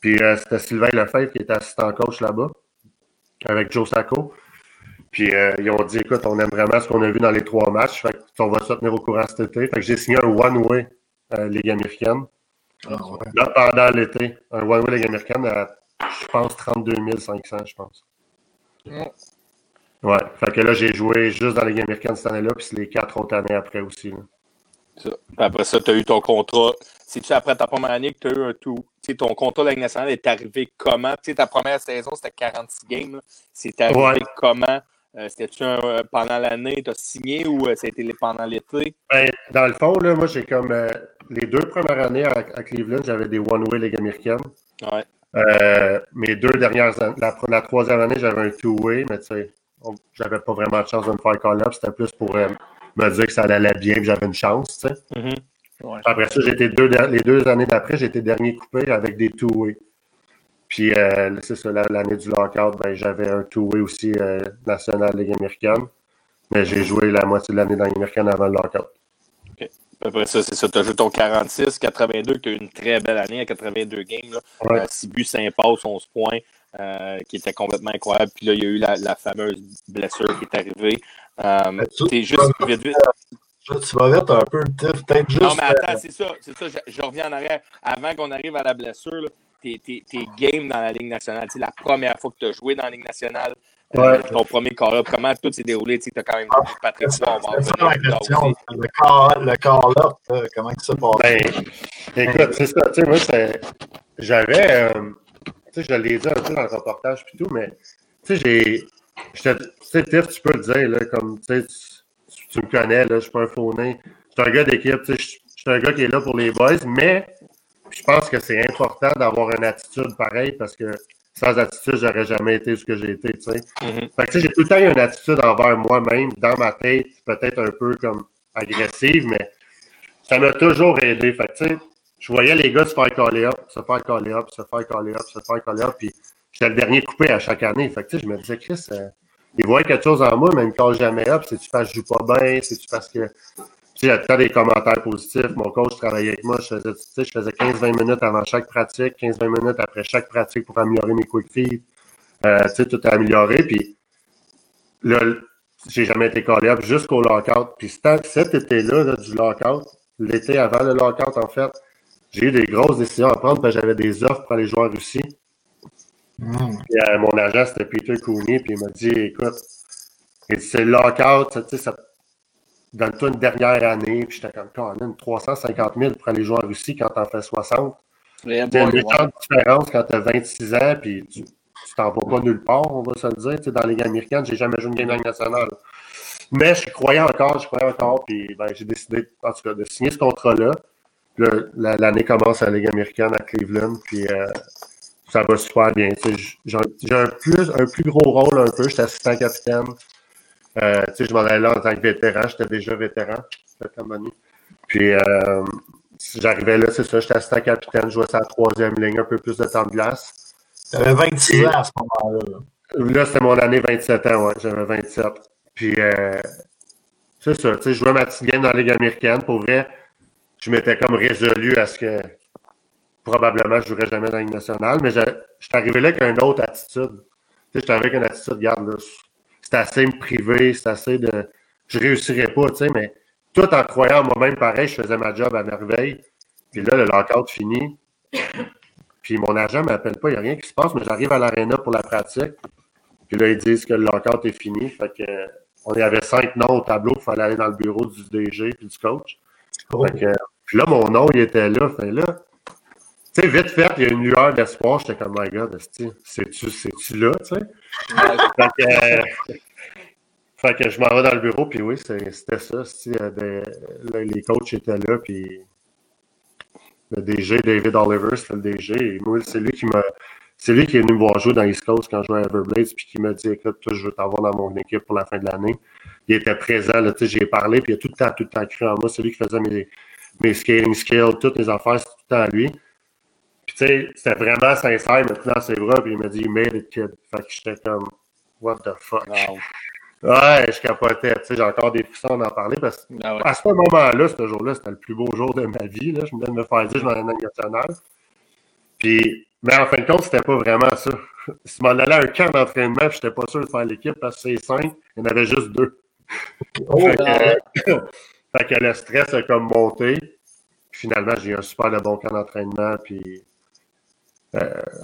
Puis euh, c'était Sylvain Lefebvre qui était assistant coach là-bas, avec Joe Sacco. Puis euh, ils ont dit, écoute, on aime vraiment ce qu'on a vu dans les trois matchs. Fait qu'on va se tenir au courant cet été. Fait que j'ai signé un one-way euh, Ligue américaine. Ah, Là, pendant l'été. Un one-way Ligue américaine à, je pense, 32 500, je pense. Ouais. Fait que là, j'ai joué juste dans la Ligue américaine cette année-là, puis c'est les quatre autres années après aussi. Ça. Après ça, tu as eu ton contrat. C'est-tu après ta première année que tu as eu un tout? sais, ton contrat de la Ligue nationale est arrivé comment? sais, ta première saison, c'était 46 games. C'est arrivé comment? Euh, c'était-tu euh, pendant l'année, tu as signé ou c'était euh, pendant l'été? Ben, dans le fond, là, moi, j'ai comme les deux premières années à, Cleveland, j'avais des one-way Ligue américaine. Ouais. mes deux dernières années, la, troisième année, j'avais un two-way, mais tu sais, j'avais pas vraiment de chance de me faire call-up. C'était plus pour me dire que ça allait bien que j'avais une chance, tu sais. Mm-hmm. Après ça, j'étais deux, les deux années d'après, j'étais dernier coupé avec des two-way. Puis, euh, c'est ça, l'année du lockout, ben, j'avais un two-way aussi euh, national Ligue américaine. Mais j'ai joué la moitié de l'année dans l'américaine avant le lockout. OK. Après ça, c'est ça. Tu as joué ton 46, 82, tu as eu une très belle année à 82 games. Là. 6 euh, buts, 5 passes, 11 points, euh, qui était complètement incroyable. Puis là, il y a eu la, la fameuse blessure qui est arrivée. Euh, c'est juste vite, vite. Tu vas vite un peu, peut-être juste. Non, mais attends, c'est ça. C'est ça. Je, je, reviens en arrière. Avant qu'on arrive à la blessure, là, tes, tes, tes, games dans la Ligue nationale. C'est la première fois que tu as joué dans la Ligue nationale. Euh, ouais. ton premier call-up, comment tout s'est déroulé? Tu as quand même ah, Patrick C'est ça la question. Le call-up, euh, comment ça passé? Ben, écoute, c'est ça. Tu sais, moi, j'avais. Euh, tu sais, je l'ai dit un peu dans le reportage puis tout, mais tu sais, j'ai. Tu sais, Tiff, tu peux le dire, là, comme tu, tu me connais, là, je suis pas un faux nain. Je suis un gars d'équipe, tu sais, je suis un gars qui est là pour les boys, mais je pense que c'est important d'avoir une attitude pareille parce que sans attitude, j'aurais jamais été ce que j'ai été, tu sais. Mm-hmm. j'ai tout le temps eu une attitude envers moi-même, dans ma tête, peut-être un peu comme agressive, mais ça m'a toujours aidé. Fait tu sais, je voyais les gars se faire coller up, se faire coller up, se faire coller up, se faire coller up, puis j'étais le dernier coupé à chaque année. Fait que, je me disais, Chris, euh, ils voient quelque chose en moi, mais ils me collent jamais up. C'est-tu parce que je joue pas bien? C'est-tu parce que il y a des commentaires positifs. Mon coach travaillait avec moi. Je faisais, je faisais 15-20 minutes avant chaque pratique, 15-20 minutes après chaque pratique pour améliorer mes quick feeds. Euh, tu sais, tout a amélioré. Puis là, j'ai jamais été callé up jusqu'au lockout. Puis cet été-là, du lockout, l'été avant le lockout, en fait, j'ai eu des grosses décisions à prendre parce que j'avais des offres pour aller jouer en Russie. Puis, euh, mon agent, c'était Peter Cooney, puis il m'a dit Écoute, c'est le lockout, ça, tu ça donne-toi une dernière année. Puis j'étais comme, Colin, 350 000 pour aller jouer en Russie quand t'en fais 60. Yeah, C'est une ouais. différence quand t'as 26 ans, puis tu t'en vas pas nulle part, on va se le dire. Tu sais, dans la Ligue américaine, j'ai jamais joué une game nationale. Mais je croyais encore, je croyais encore, puis ben, j'ai décidé, en tout cas, de signer ce contrat-là. Le- la- L'année commence à la Ligue américaine à Cleveland, puis euh, ça va super bien. Tu sais, J'ai j'ai un plus, un plus gros rôle un peu, j'étais assistant capitaine. Euh, tu sais, je m'en allais là en tant que vétéran, j'étais déjà vétéran. Comme. Puis euh, j'arrivais là, c'est ça, j'étais assistant capitaine, je jouais sur la troisième ligne, un peu plus de temps de glace. T'avais 26 ans à ce moment-là. là. Là, c'était mon année 27 ans, ouais, j'avais 27. Puis, euh, c'est ça, tu sais, je jouais ma petite game dans la Ligue américaine. Pour vrai, je m'étais comme résolu à ce que probablement je jouerais jamais dans la Ligue nationale, mais je je suis arrivé là avec une autre attitude. Tu sais, j'étais avec une attitude, regarde, là, c'est assez me priver, c'est assez de. Je réussirais pas, tu sais, mais tout en croyant moi-même, pareil, je faisais ma job à merveille. Puis là, le lockout fini. Puis mon agent ne m'appelle pas, il n'y a rien qui se passe, mais j'arrive à l'aréna pour la pratique. Puis là, ils disent que le lockout est fini. Fait que, on y avait cinq noms au tableau, il fallait aller dans le bureau du DG puis du coach. Oh. Fait que, puis là, mon nom, il était là. Fait là, tu sais, vite fait, il y a une lueur d'espoir. J'étais comme, my God, c'est-tu, c'est-tu là, tu sais? Fait que, euh, fait que je m'en vais dans le bureau, puis oui, c'était ça. euh, là, les coachs étaient là, puis le DG, David Oliver, c'était le DG. Et moi, c'est lui qui m'a. C'est lui qui est venu me voir jouer dans East Coast quand je jouais à Everblades, puis qui m'a dit Écoute, toi, je veux t'avoir dans mon équipe pour la fin de l'année. Il était présent, là, tu sais, j'y ai parlé, puis il a tout le temps, tout le temps cru en moi. C'est lui qui faisait mes, mes skating skills, toutes mes affaires, c'est tout le temps à lui. Sais, c'était vraiment sincère, il m'a pris dans ses bras, puis il m'a dit You made it, kid. Fait que j'étais comme What the fuck? Wow. Ouais, je capotais, tu sais, j'ai encore des frissons d'en parler parce que Ah ouais. à ce moment-là, ce jour-là, c'était le plus beau jour de ma vie. Là. Je me donne de me faire dire, je m'en la nationale. Puis, mais en fin de compte, c'était pas vraiment ça. Je m'en allais à un camp d'entraînement, puis j'étais pas sûr de faire l'équipe parce que c'est cinq, il y en avait juste deux. Oh, Fait que, fait que le stress a comme monté. Puis finalement, j'ai eu un super de bon camp d'entraînement. Puis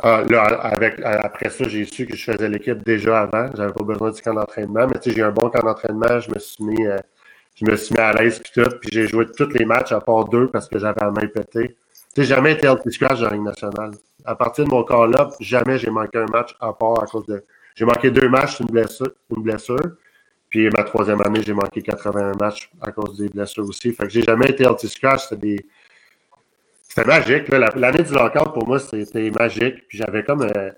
ah, là, avec, après ça, j'ai su que je faisais l'équipe déjà avant. J'avais pas besoin du camp d'entraînement. Mais j'ai un bon camp d'entraînement. Je me suis mis, euh, je me suis mis à l'aise puis tout. Puis j'ai joué tous les matchs à part deux parce que j'avais la main pétée. Sais, jamais été healthy scratch dans la Ligue nationale. À partir de mon corps-là, jamais j'ai manqué un match à part à cause de. J'ai manqué deux matchs, une blessure. Une blessure. Puis ma troisième année, j'ai manqué 81 matchs à cause des blessures aussi. Fait que j'ai jamais été healthy scratch. C'était des. C'était magique. L'année du lockout, pour moi, c'était magique. Puis j'avais comme euh,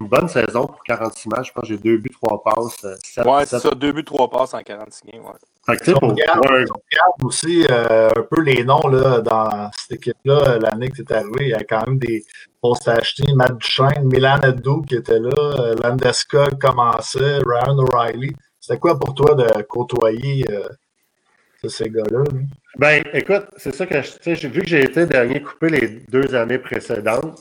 une bonne saison pour 46 matchs. Je pense que j'ai deux buts, trois passes. euh, sept- Ouais, c'est ça, deux buts, trois passes en 46 games. Ouais. Fait que, tu sais, on pour, regarde, pour un- si on regarde aussi euh, un peu les noms là, dans cette équipe-là, l'année que tu es arrivé, il y a quand même des postes à acheter. Matt Duchesne, Milan Edou qui était là, Landeskog commençait, Ryan O'Reilly. C'était quoi pour toi de côtoyer euh, ces gars-là? là? Ben, écoute, c'est ça que je, tu sais, j'ai vu que j'ai été dernier coupé les deux années précédentes.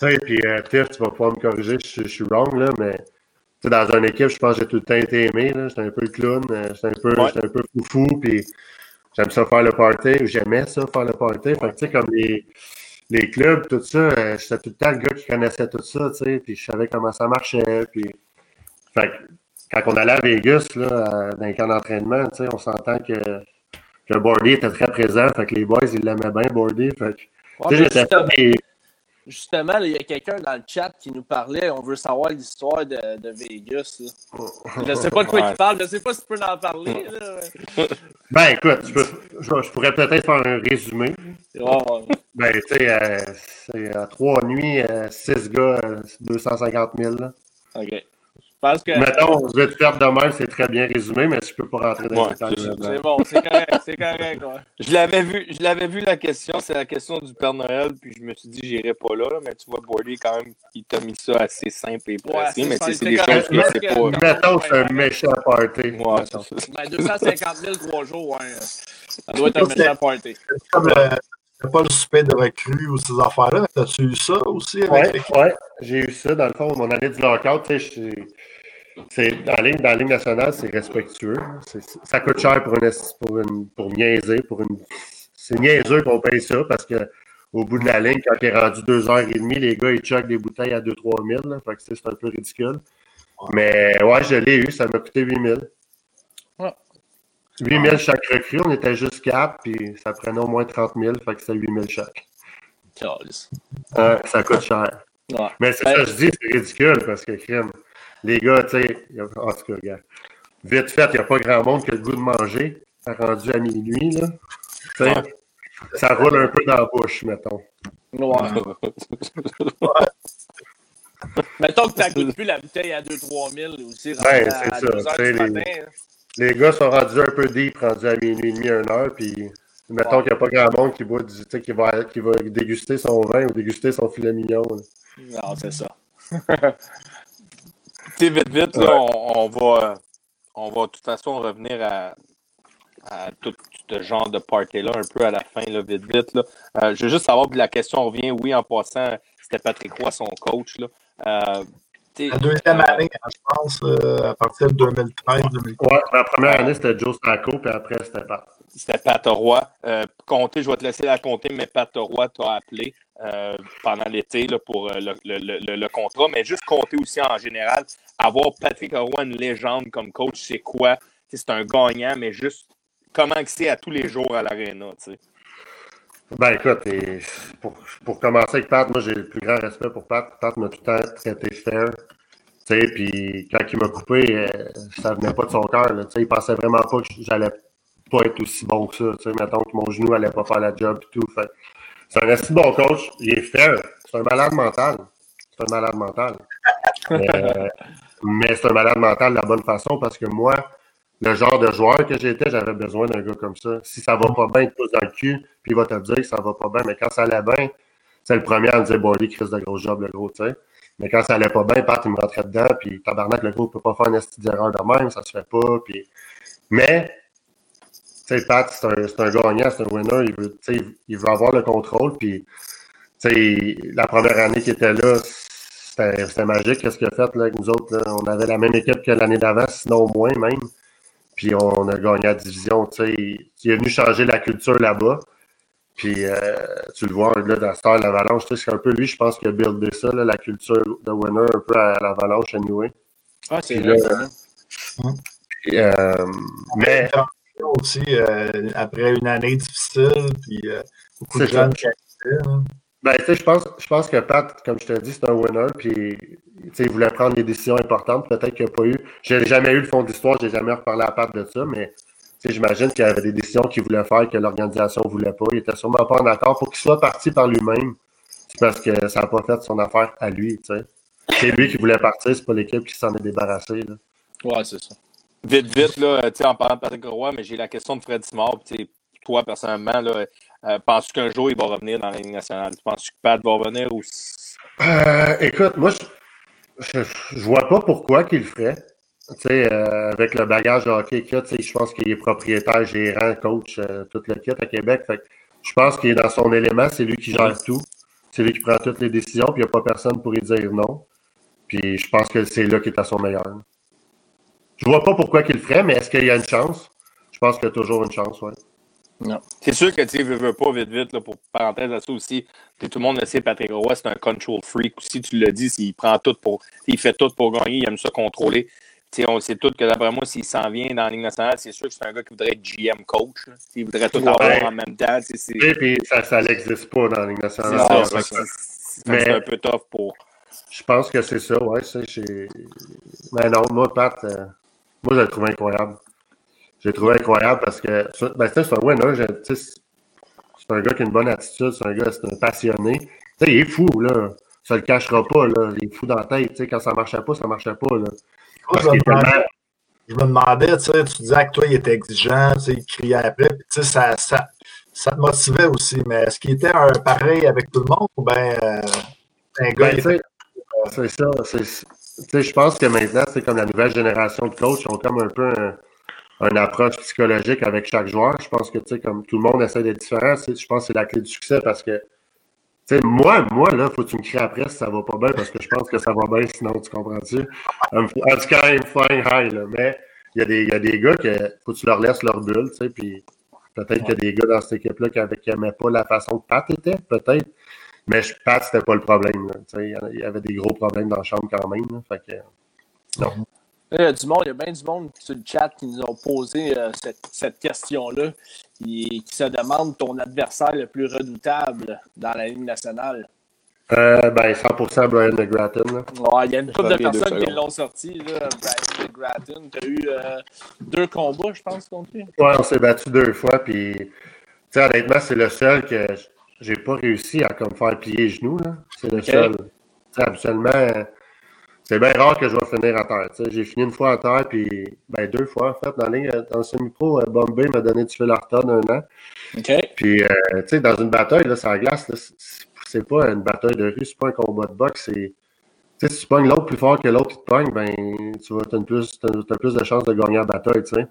Tu sais, puis euh, Tiff, tu vas pouvoir me corriger si je, je suis wrong, là, mais tu sais, dans une équipe, je pense que j'ai tout le temps été aimé. là. J'étais un peu le clown, euh, j'étais un peu, Ouais. j'étais un peu foufou, puis j'aime ça faire le party, ou j'aimais ça faire le party. Fait que, tu sais, comme les, les clubs, tout ça, euh, j'étais tout le temps le gars qui connaissait tout ça, tu sais, puis je savais comment ça marchait, puis... Fait que, quand on allait à Vegas, là, à- dans les camps d'entraînement, tu sais, on s'entend que que Bordy était très présent, fait que les boys, ils l'aimaient bien, Bordy. Fait que, Ouais, justement, fait des- justement, là, il y a quelqu'un dans le chat qui nous parlait. On veut savoir l'histoire de, de Vegas. là. Je sais pas de quoi Ouais. il parle. Je sais pas si tu peux en parler. Là. Ben, écoute, je, peux- je- je pourrais peut-être faire un résumé. Ben, tu sais, euh, c'est à trois nuits, euh, six gars, euh, 250 000. Là. OK. Je pense que Mettons, je vais te faire de même, c'est très bien résumé, mais je peux pas rentrer dans Ouais, les détails. c'est ça. là-dedans. c'est bon, c'est correct. C'est correct. Ouais. Je l'avais vu, je l'avais vu la question, c'est la question du Père Noël, puis je me suis dit j'irai pas là, mais tu vois, Bordy quand même, il t'a mis ça assez simple et Ouais, précis, c'est mais ça, tu sais, c'est c'est des choses que c'est pas. Mettons, c'est un méchant party. Ouais, Mettons. c'est ça. Ben, 250 000, trois jours. Ouais. Ça doit être un méchant party. C'est comme le- c'était pas le souper de recrues ou ces affaires-là, mais as-tu eu ça aussi avec Ouais, j'ai eu ça dans le fond. Mon année du lockout, c'est dans la ligne, dans la ligne nationale, c'est respectueux. Ça coûte cher pour une, pour une pour niaiser, pour une. C'est niaiseux qu'on paye ça parce que au bout de la ligne, quand il est rendu 2h30, les gars, ils choquent des bouteilles à 2-3 000. Fait que c'est un peu ridicule. Mais ouais, je l'ai eu, ça m'a coûté 8 000. Ouais. 8 000 chaque recrue, on était juste 4, puis ça prenait au moins 30 000, fait que c'était 8 000 chaque. Ouais, ça coûte cher. Ouais. Mais c'est Ben- ça, je dis, c'est ridicule parce que, crime, les gars, tu sais, en tout cas, gars, vite fait, il n'y a pas grand monde qui a le goût de manger, rendu à minuit, là. Tu sais, ça roule un peu dans la bouche, mettons. Ouais. Mettons que tu goûtes plus la bouteille à 2-3 000 aussi. Ouais, à c'est ça, 2 heures tu sais, du les- gars sont rendus un peu deep, rendus à minuit et demi, une heure, puis mettons qu'il n'y a pas grand monde qui, boit du, tu sais, qui, va, qui va déguster son vin ou déguster son filet mignon. là. Non, c'est ça. Tu sais, vite, vite, là, on, on va, on va de toute façon revenir à, à tout ce genre de party-là un peu à la fin, là, vite, vite. Là. Euh, je veux juste savoir, puis la question revient, oui, en passant, c'était Patrick Roy, son coach. Là. Euh, La deuxième euh, année, je pense, euh, à partir de 2013-2014. Ouais, la première année, c'était Joe Stacco, puis après, c'était pas. C'était Pat Roy. Euh, compter, je vais te laisser la compter, mais Pat Roy t'a appelé euh, pendant l'été là, pour le, le- le- le contrat. Mais juste compter aussi en général, avoir Patrick Roy, une légende comme coach, c'est quoi? C'est un gagnant, mais juste comment que c'est à tous les jours à l'aréna. tu sais. Ben écoute, et pour, pour commencer avec Pat, moi j'ai le plus grand respect pour Pat. Pat m'a tout le temps traité fair. Tu sais, puis quand il m'a coupé, euh, ça venait pas de son cœur. là. Tu sais, il pensait vraiment pas que j'allais pas être aussi bon que ça. Tu sais, mettons que mon genou allait pas faire la job et tout. Fait, c'est un assez bon coach. Il est fair. C'est un malade mental. C'est un malade mental. Euh, mais c'est un malade mental de la bonne façon parce que moi, le genre de joueur que j'étais, j'avais besoin d'un gars comme ça. Si ça va pas bien, il te pousse dans le cul, puis il va te dire que ça va pas bien. Mais quand ça allait bien, c'est le premier à me dire, bon, lui, Chris de gros job, le gros, tu sais. Mais quand ça allait pas bien, Pat, il me rentrait dedans, puis tabarnak, le gros peut pas faire une petite erreur de même, ça se fait pas, puis... Mais, tu sais, Pat, c'est un, un gagnant, c'est un winner, il veut, il veut avoir le contrôle, puis, tu sais, la première année qu'il était là, c'était magique, qu'est-ce qu'il a fait, là, avec nous autres. On avait la même équipe que l'année d'avant, sinon moins, même. Puis on a gagné la division, tu sais. Il, il est venu changer la culture là-bas. Puis euh, tu le vois, là, dans Star, l'Avalanche, tu sais, c'est un peu lui, je pense, qui a buildé ça, là, la culture de winner un peu à l'Avalanche, anyway. Ah, c'est vrai. là, ça. Puis, euh, mais, aussi, euh, après une année difficile, puis euh, beaucoup de ça. jeunes qui acquittaient, hein. Ben, je pense, je pense que Pat, comme je te dis, c'est un winner, puis, il voulait prendre des décisions importantes. Peut-être qu'il n'y a pas eu, j'ai jamais eu le fond d'histoire, j'ai jamais reparlé à Pat de ça, mais, j'imagine qu'il y avait des décisions qu'il voulait faire que l'organisation ne voulait pas. Il était sûrement pas en accord pour qu'il soit parti par lui-même. Parce que ça n'a pas fait son affaire à lui. C'est lui qui voulait partir, c'est pas l'équipe qui s'en est débarrassée, là. Ouais, c'est ça. Vite, vite, là, tu sais, en parlant de Patrick Roy, mais j'ai la question de Fred sais, Toi, personnellement, là, euh, penses-tu qu'un jour il va revenir dans la Ligue nationale? Tu penses que Pat va revenir ou. Euh, écoute, moi, je, je, je vois pas pourquoi qu'il le ferait. Tu sais, euh, avec le bagage de hockey qu'il a, je pense qu'il est propriétaire, gérant, coach, euh, tout le kit à Québec. Fait je pense qu'il est dans son élément, c'est lui qui gère tout. C'est lui qui prend toutes les décisions, puis il n'y a pas personne pour lui dire non. Puis je pense que c'est là qu'il est à son meilleur. Je vois pas pourquoi qu'il le ferait, mais est-ce qu'il y a une chance? Je pense qu'il y a toujours une chance, oui. C'est sûr que tu sais, veux, veux pas, vite, vite, là, pour parenthèse à ça aussi. Tout le monde le sait, Patrick Roy, c'est un control freak aussi. Tu l'as dit, il prend tout pour. Il fait tout pour gagner, il aime ça contrôler. Tu sais, on sait tout que d'après moi, s'il s'en vient dans la Ligue nationale, c'est sûr que c'est un gars qui voudrait être GM coach. là. Il voudrait tout avoir en même temps. Et puis ça, ça n'existe pas dans la Ligue c'est nationale. ça. C'est- un peu tough pour. Je pense que c'est ça, ouais. c'est- j'ai- Mais non, moi, Pat, euh, moi, je l'ai trouvé incroyable. J'ai trouvé incroyable parce que ben, c'est un winner. C'est un gars qui a une bonne attitude, c'est un gars, c'est un passionné. Tu sais, il est fou, là. Ça le cachera pas, là. Il est fou dans la tête. Tu sais, quand ça marchait pas, ça marchait pas, là. Parce je, me demandais, je me demandais, tu sais, tu disais que toi, il était exigeant, tu sais, il criait après, puis tu sais, ça, ça, ça te motivait aussi, mais est-ce qu'il était un pareil avec tout le monde ou bien euh, un gars, Ben, était- c'est ça. c'est- tu sais, je pense que maintenant, c'est comme la nouvelle génération de coachs ont comme un peu un, une approche psychologique avec chaque joueur. Je pense que, tu sais, comme tout le monde essaie d'être différent, je pense que c'est la clé du succès parce que, tu sais, moi, moi, là, faut que tu me cries après si ça va pas bien parce que je pense que ça va bien, sinon, tu comprends-tu? En tout cas, I'm flying high, là. Mais il y, a des- il y a des gars que faut que tu leur laisses leur bulle, tu sais, puis Peut-être qu'il y a des gars dans cette équipe-là qui n'aimaient pas la façon que Pat était, peut-être. Mais Pat, c'était pas le problème. Il y avait des gros problèmes dans la chambre quand même. Fait que, non. Il y a du monde, il y a bien du monde sur le chat qui nous ont posé euh, cette, cette question-là, qui, qui, se demande ton adversaire le plus redoutable dans la Ligue nationale. Euh, ben, 100% Brian McGratton. Ouais, il y a une couple de personnes qui l'ont sorti, là, Brian McGratton. Tu as eu euh, deux combats, je pense, contre lui. Ouais, on s'est battu deux fois, puis, honnêtement, c'est le seul que j'ai pas réussi à comme, faire plier les genoux. C'est le okay. seul. T'sais, habituellement, c'est bien rare que je vais finir à terre. J'ai fini une fois à terre, puis ben, deux fois en fait. Dans, les, dans le semi-pro, euh, Bombay m'a donné du fil à retard un an. Okay. Puis, euh, tu sais, dans une bataille, là, ça glace, c'est pas une bataille de rue, c'est pas un combat de boxe, c'est. Si tu pognes l'autre plus fort que l'autre qui te pogne, ben, tu vas, as plus, as, plus de chances de gagner la bataille, tu sais.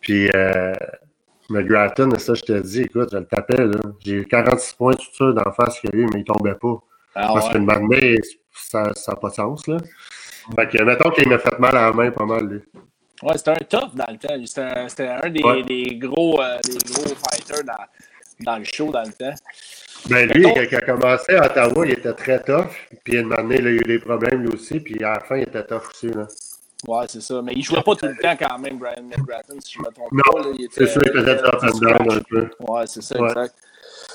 Puis, euh, McGratton, ça, je te dis, écoute, je le tapais, là. J'ai eu 46 points tout ça d'en face qu'il y a eu, mais il tombait pas. Ah, Parce ouais. qu'une matinée, ça n'a pas de sens, là. Fait que, mettons qu'il m'a fait mal à la main pas mal, lui. Ouais, c'était un tough dans le temps. C'était un, un des, ouais. des, gros, euh, des gros fighters dans, dans le show dans le temps. Ben lui, quand il a commencé à Ottawa, il était très tough. Puis une année, il a eu des problèmes lui aussi. Puis à la fin, il était tough aussi. Là. Ouais, c'est ça. Mais il jouait pas tout le temps quand même, Brian McGratton, si je me trompe non, pas. C'est sûr, il faisait up and down un peu. Ouais, c'est ça, ouais. exact.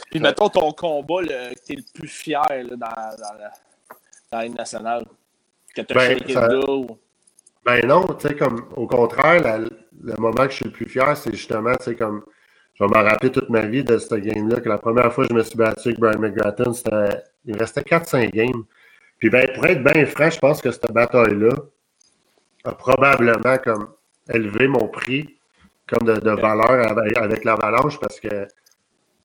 Puis mettons ton combat que tu es le plus fier là, dans, dans, la, dans la nationale. Que tu as ben, shaké ça... le gars ou... Ben non, tu sais, comme au contraire, la, le moment que je suis le plus fier, c'est justement, tu sais, comme je vais m'en rappeler toute ma vie de ce game-là, que la première fois que je me suis battu avec Brian McGratton. Il restait 4-5 games. Puis ben, pour être bien franc, je pense que cette bataille-là a probablement comme élevé mon prix comme de, de valeur avec, avec l'avalanche parce que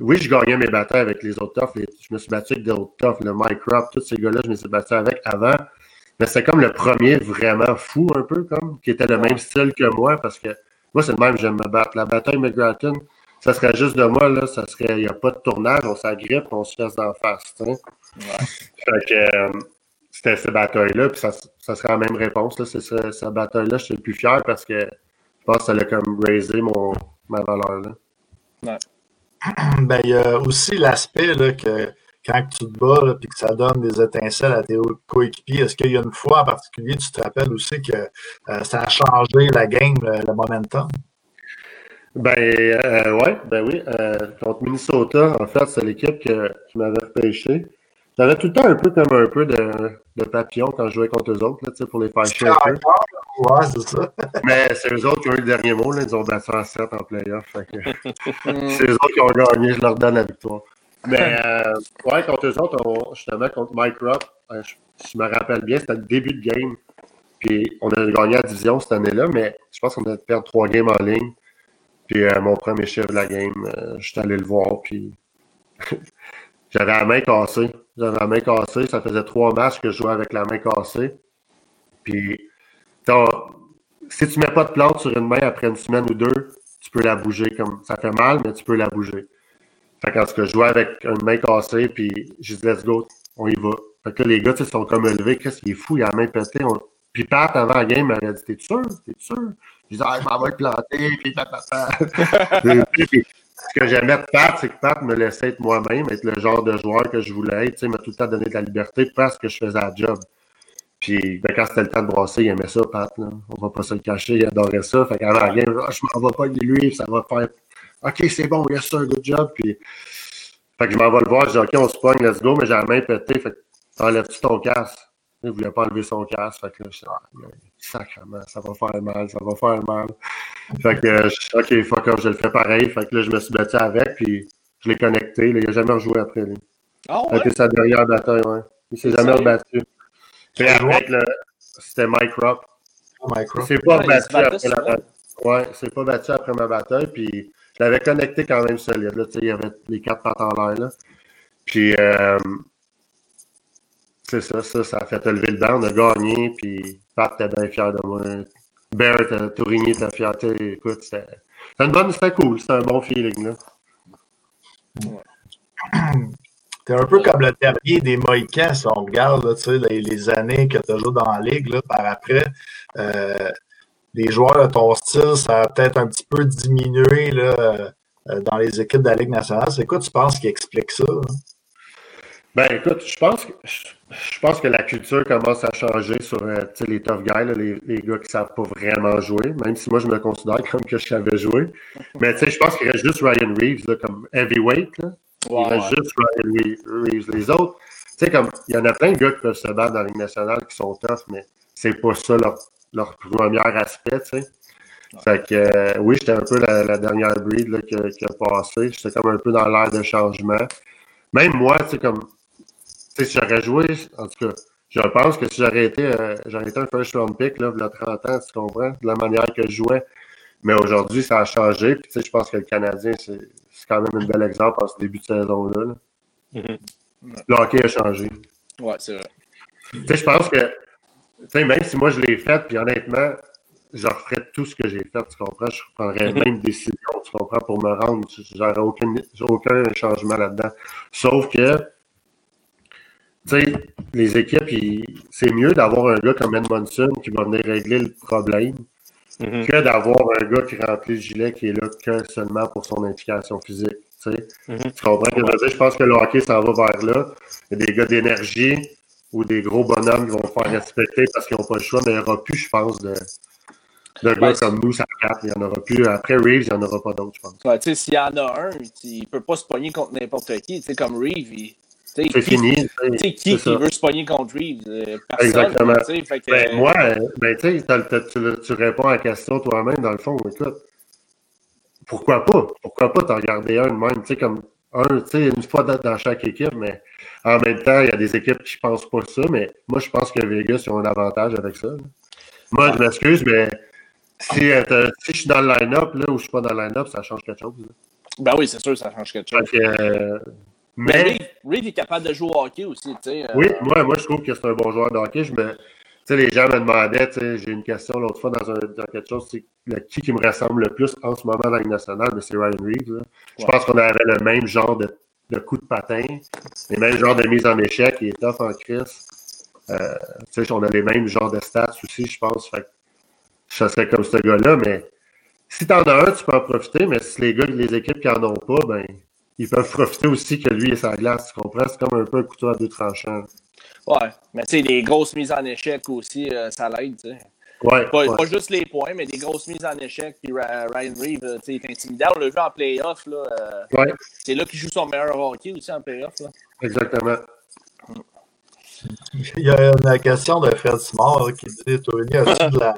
oui, je gagnais mes batailles avec les autres toughs. Je me suis battu avec d'autres toughs, le Mike tous ces gars-là, je me suis battu avec avant. Mais c'est comme le premier vraiment fou, un peu, comme, qui était le même style que moi, parce que moi, c'est le même, j'aime me battre. La bataille McGratton, ça serait juste de moi, là, ça serait, il n'y a pas de tournage, on s'agrippe, on se laisse d'en face, tu sais. Ouais. Fait que, euh, c'était cette bataille-là, puis ça, ça serait la même réponse, là, c'est cette, cette bataille-là, je suis le plus fier parce que je pense que ça a comme raisé mon, ma valeur, là. Ouais. Ben, il y a aussi l'aspect, que quand tu te bats et que ça donne des étincelles à tes coéquipiers, est-ce qu'il y a une fois en particulier, tu te rappelles aussi que euh, ça a changé la game, le, le momentum? Ben, euh, ouais, ben oui. Euh, contre Minnesota, en fait, c'est l'équipe qui m'avait repêché. J'avais tout le temps un peu comme un peu de, de papillon quand je jouais contre eux autres, là, pour les faire chier un peu. Ouais, c'est ça. Mais c'est eux autres qui ont eu le dernier mot, là, ils ont battu en 7 en playoff. c'est eux autres qui ont gagné, je leur donne la victoire. Mais euh, ouais, contre eux autres, on, justement, contre Mike Rupp, je, je, me rappelle bien, c'était le début de game. Puis on a gagné la division cette année-là, mais je pense qu'on a perdu trois games en ligne. Puis euh, mon premier chef de la game, euh, je suis allé le voir, puis j'avais la main cassée. J'avais la main cassée. Ça faisait trois matchs que je jouais avec la main cassée. Puis, si tu mets pas de plante sur une main après une semaine ou deux, tu peux la bouger. comme Ça fait mal, mais tu peux la bouger. Fait quand je jouais avec une main cassée, puis je dis let's go, on y va. Fait que là, les gars, ils sont comme élevés. Qu'est-ce qu'il est fou, il a la main pétée. On... Puis Pat, avant la game, m'avait dit T'es sûr? T'es sûr? Je disais, ah, je m'en vais le planter, puis papa. ce que j'aimais de Pat, c'est que Pat me laissait être moi-même, être le genre de joueur que je voulais être. Il m'a tout le temps donné de la liberté parce que je faisais la job. Puis ben, quand c'était le temps de brasser, il aimait ça, Pat. On va pas se le cacher, il adorait ça. Fait game, ah, je m'en vais pas de lui, ça va faire OK, c'est bon, yes, sir, good job. Puis, fait que je m'en vais le voir, je dis OK, on se pogne, let's go, mais j'ai la main pétée. Fait que t'enlèves-tu ton casque? Il voulait pas enlever son casque. Fait que là, je ah, sacrément, ça va faire mal, ça va faire mal. Fait que, je, OK, fuck off, je le fais pareil. Fait que là, je me suis battu avec, puis je l'ai connecté. Là, il n'a jamais rejoué après, lui. Oh, ouais? C'était sa dernière bataille, ouais. Il s'est jamais rebattu. Puis après, c'était Mike Rupp. Oh, Mike Rupp. C'est pas ouais, battu après la bataille. Ouais, c'est pas battu après ma bataille, puis je l'avais connecté quand même solide. Là, il y avait les quatre pattes en l'air. Là. Puis, euh, c'est ça, ça, ça a fait lever le banc. On a gagné, puis Pat était bien fier de moi. Bear, Tourigny était fier. Écoute, c'était une bonne, c'était cool. C'était un bon feeling. Là. T'es un peu comme le dernier des Mohicans, si on regarde les, années que tu joué dans la ligue là, par après. Euh, les joueurs de ton style, ça a peut-être un petit peu diminué là, dans les équipes de la Ligue nationale. C'est quoi tu penses qui explique ça? Ben écoute, je pense que je pense que la culture commence à changer sur euh, les tough guys, les, les, gars qui savent pas vraiment jouer, même si moi je me considère comme que je savais jouer. Mais tu sais, je pense qu'il reste juste Ryan Reeves là, comme heavyweight. Là. Il reste juste Ryan Reeves. Les autres, tu sais, comme il y en a plein de gars qui peuvent se battre dans la Ligue nationale qui sont tough, mais c'est pas ça leur, leur premier aspect, tu sais. Fait que euh, oui, j'étais un peu la, la dernière breed qui a passé. J'étais comme un peu dans l'air de changement. Même moi, tu sais, comme si j'aurais joué, en tout cas, je pense que si j'aurais été, euh, j'aurais été un first round pick, là, il y a 30 ans, tu comprends, de la manière que je jouais. Mais aujourd'hui, ça a changé. Puis, tu sais, je pense que le Canadien, c'est quand même un bel exemple en ce début de saison-là. Mm-hmm. Le hockey a changé. Ouais, c'est vrai. Tu sais, je pense que, tu sais, même si moi je l'ai fait, puis honnêtement, je referais tout ce que j'ai fait, tu comprends? Je prendrais mm-hmm. même décision, tu comprends, pour me rendre. J'aurais aucun, aucun changement là-dedans. Sauf que, sais, les équipes, c'est mieux d'avoir un gars comme Edmondson qui va venir régler le problème mm-hmm. que d'avoir un gars qui remplit le gilet qui est là que seulement pour son implication physique. Tu, tu comprends que je veux dire? Je pense que le hockey s'en va vers là. Il y a des gars d'énergie ou des gros bonhommes qui vont faire respecter parce qu'ils n'ont pas le choix, mais il n'y aura plus, je pense, de, de gars comme nous, ça Il n'y en aura plus. Après Reeves, il n'y en aura pas d'autres, je pense. Ouais, tu sais, s'il y en a un, il ne peut pas se pogner contre n'importe qui. Tu sais, comme Reeves, il c'est fini. Tu sais, qui, qui veut se pogner contre Reeves? Euh, personne, Exactement. Fait que, ben, moi, ben, tu, tu réponds à la question toi-même, dans le fond. Écoute, pourquoi pas? Pourquoi pas t'en regarder un de même? Tu sais, comme un, tu sais, une fois dans chaque équipe, mais en même temps, il y a des équipes qui ne pensent pas ça, mais moi, je pense que Vegas ont un avantage avec ça. Moi, je m'excuse, mais si, euh, si, je suis dans le line-up, là, ou je suis pas dans le line-up, ça change quelque chose. Ben oui, c'est sûr, ça change quelque chose. Euh, mais, Reed, est capable de jouer au hockey aussi. Euh... Oui, moi, moi, je trouve que c'est un bon joueur de hockey. Je me... les gens me demandaient, j'ai une question l'autre fois dans, un, dans quelque chose, c'est qui qui me ressemble le plus en ce moment dans la nationale, c'est Ryan Reeves. Je pense qu'on avait le même genre de, de coup de patin, les mêmes genres de mise en échec, il est tough en crise. Euh, on a les mêmes genres de stats aussi, je pense. Fait ça serait comme ce gars-là, mais si t'en as un, tu peux en profiter, mais si les gars, les équipes qui en ont pas, ben ils peuvent profiter aussi que lui et sa glace, tu comprends? C'est comme un peu un couteau à deux tranchants. Ouais, mais tu sais, les grosses mises en échec aussi, euh, ça l'aide, tu sais. Ouais, pas, pas, juste les points, mais des grosses mises en échec. Puis Ryan Reeves, euh, tu sais, est intimidant. On l'a vu en playoff. Là, euh, ouais. C'est là qu'il joue son meilleur hockey aussi en playoff. Là. Exactement. Il y a une question de Fred Simard qui dit Tony, as-tu de la,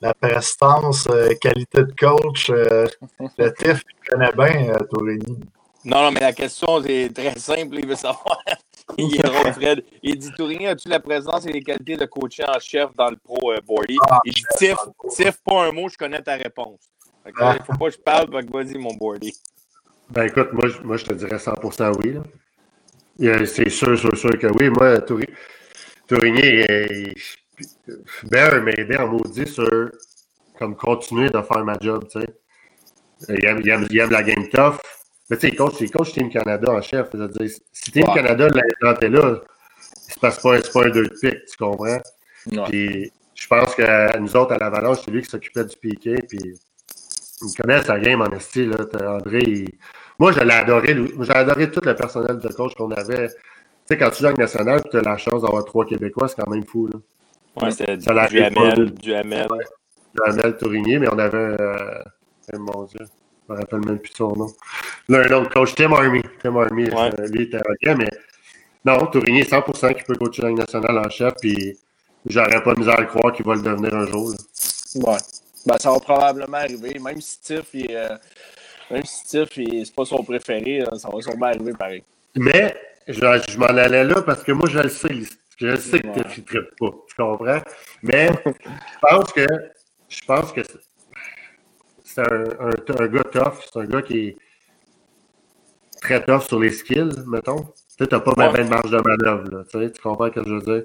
la prestance, qualité de coach Le TIF, tu connais bien, Torini. Non, non, mais la question est très simple. Il veut savoir. il est drôle, Fred. Il dit Tourigny, as-tu la présence et les qualités de coacher en chef dans le pro euh, Boardy ah, Et je dis Tiff, pas un mot, je connais ta réponse. Il ne faut pas que je parle, vas-y, mon Boardy. Ben écoute, moi, moi je te dirais 100% oui. C'est sûr, sûr, sûr que oui. Moi, Tourigny, Bear m'a aidé en maudit sur comme continuer de faire ma job, tu sais. Il aime, il, aime, il aime la game tough. Mais tu sais, coach, il coach Team Canada en chef. Dire, si Team Canada l'implantait là, c'est pas, pas un deux de pique, tu comprends? Puis je pense que nous autres, à l'Avalanche, c'est lui qui s'occupait du piqué. Puis il connaît sa game en style. Là. André, moi, je l'ai adoré. J'ai adoré tout le personnel de coach qu'on avait. Tu sais, quand tu joues avec National, tu as la chance d'avoir trois Québécois, c'est quand même fou. Là. Ouais, c'était du, du Hamel, du Hamel. Du Hamel Tourigny, mais on avait. Euh, mon Dieu je me rappelle même plus de son nom. L'un autre coach, Tim Army. Tim Army, euh, lui était OK, mais non, Tourigny, 100% qui peut coacher la nationale en chef, puis j'aurais pas de misère à croire qu'il va le devenir un jour. Là. Ouais. Ben, ça va probablement arriver, même si Tiff, il, euh, même si Tiff, c'est pas son préféré, ça va sûrement arriver pareil. Mais, je, je m'en allais là parce que moi, je le sais, je sais que tu ne pas, tu comprends? Mais, je pense que, je pense que c'est un, un, gars tough. C'est un gars qui est très tough sur les skills, mettons. Tu n'as pas ouais. de marge de manœuvre. tu, tu comprends ce que je veux dire?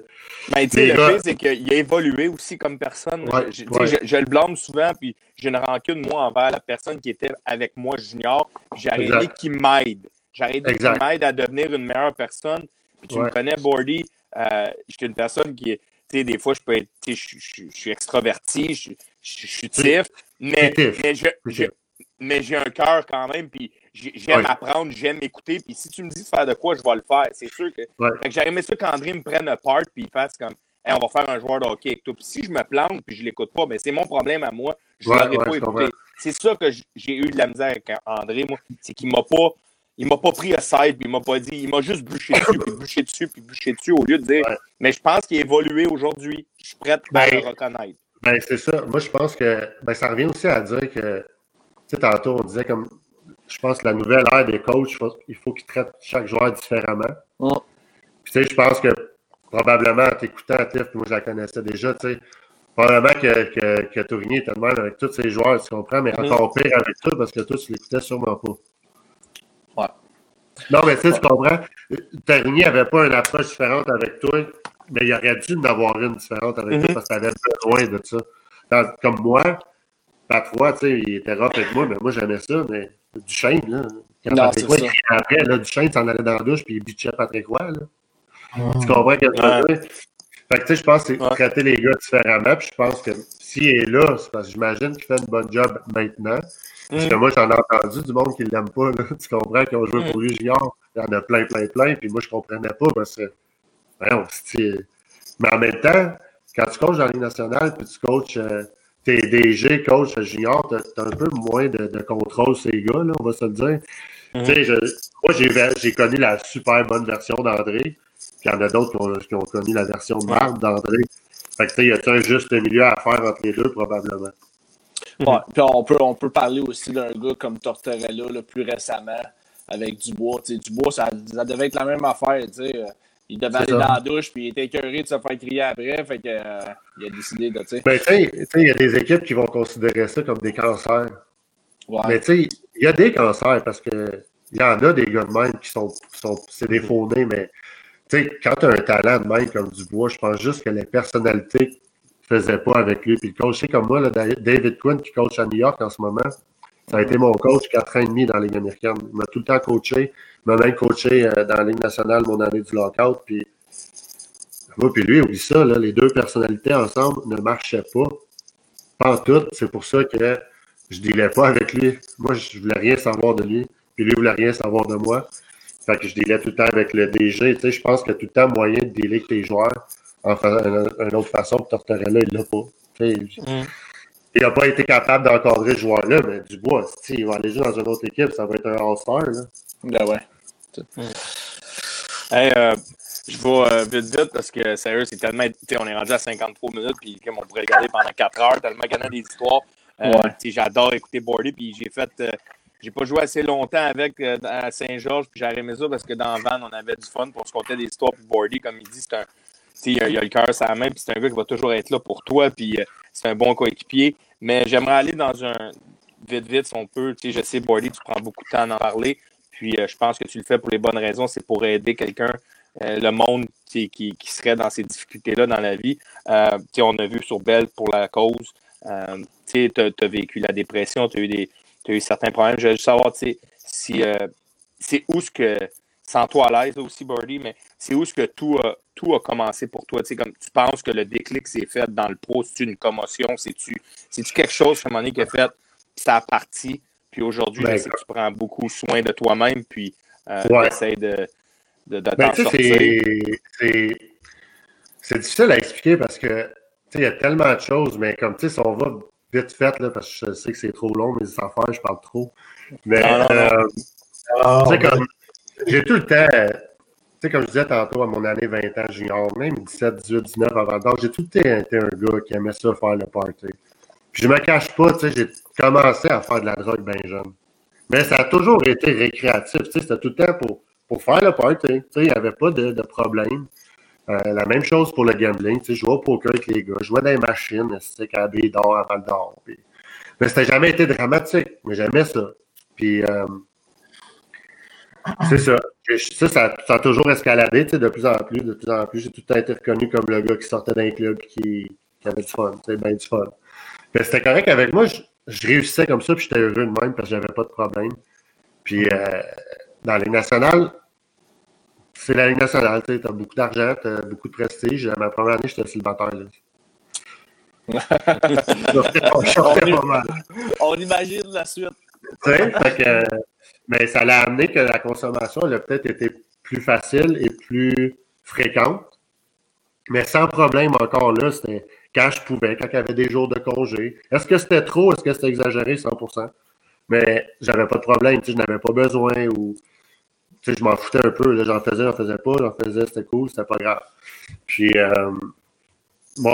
Ben, le gars... c'est qu'il a évolué aussi comme personne. je, je, le blâme souvent, puis j'ai une rancune, moi, envers la personne qui était avec moi junior. J'ai arrêté qu'il m'aide. J'ai arrêté qu'il m'aide à devenir une meilleure personne. Puis tu me connais, Bordy, euh, je suis une personne qui est. Tu sais, des fois, je peux être. Je, suis extraverti, je, suis tif, mais, mais je, mais j'ai un cœur quand même, puis j'aime apprendre, j'aime écouter, puis si tu me dis de faire de quoi, je vais le faire. C'est sûr que. Fait que ça qu'André me prenne un part, puis il fasse comme, hey, on va faire un joueur de hockey avec toi. Puis si je me plante, puis je l'écoute pas, ben c'est mon problème à moi. Je ne l'aurais pas écouté. C'est ça que j'ai eu de la misère avec André, moi. C'est qu'il m'a pas. Il m'a pas pris à side, puis il m'a pas dit, il m'a juste bûché dessus, puis bûché dessus, puis bûché dessus, au lieu de dire, mais je pense qu'il a évolué aujourd'hui. Je suis prêt à ben, le reconnaître. Ben, c'est ça. Moi, je pense que ben, ça revient aussi à dire que, tu sais, tantôt, on disait comme, je pense que la nouvelle ère des coachs, il faut qu'ils traitent chaque joueur différemment. Puis, tu sais, je pense que probablement, en t'écoutant, Tiff, moi, je la connaissais déjà, tu sais, probablement que, que, que Tourigny était de même avec tous ses joueurs, tu comprends, mais encore pire avec toi parce que toi, tu l'écoutais sûrement pas. Ouais. Non, mais tu sais, tu comprends, Tourigny n'avait pas une approche différente avec toi, mais il aurait dû en avoir une différente avec toi mm-hmm. parce que tu avais besoin de ça. comme moi, parfois, tu sais, il était rough avec moi, mais moi, j'aimais ça, mais du chêne, là. Quand non, Patrick Roy, après, là, du chêne, s'en allait dans la douche, puis il bitchait Patrick Roy, là. Tu comprends ce que je? Fait que, tu sais, je pense que c'est traiter les gars différemment. Puis je pense que s'il est là, c'est parce que j'imagine qu'il fait une bonne job maintenant. Parce que mm. moi, j'en ai entendu du monde qui ne l'aime pas. Là. Tu comprends qu'ils ont joué mm. pour lui junior? Il y en a plein, plein, plein. Puis moi, je ne comprenais pas parce que. Mais en même temps, quand tu coaches dans la Ligue nationale, puis tu coaches. Euh, t'es DG, coach junior, tu as, un peu moins de, de, contrôle ces gars, là, on va se le dire. Mm. Sais, moi, j'ai connu la super bonne version d'André. Puis il y en a d'autres qui ont, connu la version de marde d'André. Fait que, tu sais, il y a un juste milieu à faire entre les deux, probablement? Ouais, puis on peut, on peut parler aussi d'un gars comme Tortorella, là, plus récemment, avec Dubois. sais Dubois, ça, ça, devait être la même affaire, tu sais. Il devait aller dans la douche, puis il était écœuré de se faire crier après, fait que, euh, il a décidé de, tu tu sais, il y a des équipes qui vont considérer ça comme des cancers. Ouais. Mais tu sais, il y a des cancers parce que il y en a des gars de même qui sont, sont c'est des faux mais tu sais, quand tu as un talent de même comme Dubois, je pense juste que les personnalités ne faisaient pas avec lui. Puis le coach, c'est comme moi, là, David Quinn, qui coach à New York en ce moment, ça a été mon coach quatre ans et demi dans la Ligue américaine. Il m'a tout le temps coaché. Il m'a même coaché euh, dans la Ligue nationale mon année du lockout. Puis, moi, puis lui, oublie ça, là, les deux personnalités ensemble ne marchaient pas. Pas en tout. C'est pour ça que je dealais pas avec lui. Moi, je voulais rien savoir de lui. Puis lui voulait rien savoir de moi. Fait que je dealais tout le temps avec le DG. Tu sais, je pense a tout le temps moyen de dealer avec les joueurs en une autre façon. Tortorella, il l'a pas. Mm. Il n'a pas été capable d'encadrer ce joueur-là, mais Dubois, il va aller jouer dans une autre équipe, ça va être un All-Star. Ben ouais. Mm. Hey, euh, je vais euh, vite vite parce que sérieux, c'est tellement. On est rendu à 53 minutes, puis comme on pourrait regarder pendant 4 heures, tellement qu'il y en a des histoires. Euh, J'adore écouter Bordy, puis j'ai fait euh, j'ai pas joué assez longtemps avec euh, à Saint-Georges, puis j'ai aimé ça parce que dans Van, on avait du fun, pour se compter des histoires, puis Bordy, comme il dit, c'est un. Il a, a le cœur sur la main, puis c'est un gars qui va toujours être là pour toi, puis euh, c'est un bon coéquipier. Mais j'aimerais aller dans un. Vite, vite, si on peut. Je sais, Bordy, tu prends beaucoup de temps à en parler. Puis euh, je pense que tu le fais pour les bonnes raisons. C'est pour aider quelqu'un, le monde qui, qui, serait dans ces difficultés-là dans la vie. on a vu sur Belle pour la cause. tu as, vécu la dépression, tu as eu tu as eu certains problèmes. Je veux juste savoir si euh, c'est où ce que, sans toi à l'aise aussi, Birdie, mais c'est où ce que tout a, tout a commencé pour toi? Comme tu penses que le déclic s'est fait dans le pro, c'est une commotion, c'est-tu quelque chose à un moment donné qui a fait, ça a parti, puis aujourd'hui, ben, tu prends beaucoup soin de toi-même, puis euh, tu essaies de, de, de ben, C'est difficile à expliquer parce que il y a tellement de choses, mais comme tu sais, si on va vite fait, là, parce que je sais que c'est trop long, mes affaires, je parle trop. Mais euh, comme j'ai tout le temps, tu sais, comme je disais tantôt à mon année 20 ans junior, même 17, 18, 19 avant d'âge, j'ai tout le temps été un gars qui aimait ça faire le party. Puis je me cache pas, tu sais, j'ai commencé à faire de la drogue bien jeune. Mais ça a toujours été récréatif, tu sais, c'était tout le temps pour, pour faire le party. Tu sais, il n'y avait pas de, de problème. Euh, la même chose pour le gambling. Tu sais, je jouais au poker avec les gars, je jouais dans les machines, sais, quand d'or avant d'or. Mais ça n'a jamais été dramatique, mais j'aimais ça. Puis, euh, c'est ça. Ça, ça. a toujours escaladé, tu sais, de plus en plus, de plus en plus. J'ai tout le temps été reconnu comme le gars qui sortait d'un club qui, qui avait du fun, tu sais, bien du fun. Mais c'était correct avec moi, je, réussissais comme ça, puis j'étais heureux de même parce que j'avais pas de problème. Puis, euh, dans les nationales, c'est la Ligue nationale, tu as beaucoup d'argent, tu as beaucoup de prestige. Ma première année, j'étais célibataire. Là. on, on, imagine la suite. Mais ça l'a amené que la consommation, elle a peut-être été plus facile et plus fréquente. Mais sans problème encore là, c'était quand je pouvais, quand il y avait des jours de congé. Est-ce que c'était trop? Est-ce que c'était exagéré? 100% Mais j'avais pas de problème, je n'avais pas besoin ou je m'en foutais un peu. J'en faisais, j'en faisais pas, j'en faisais, c'était cool, c'était pas grave. Puis, euh,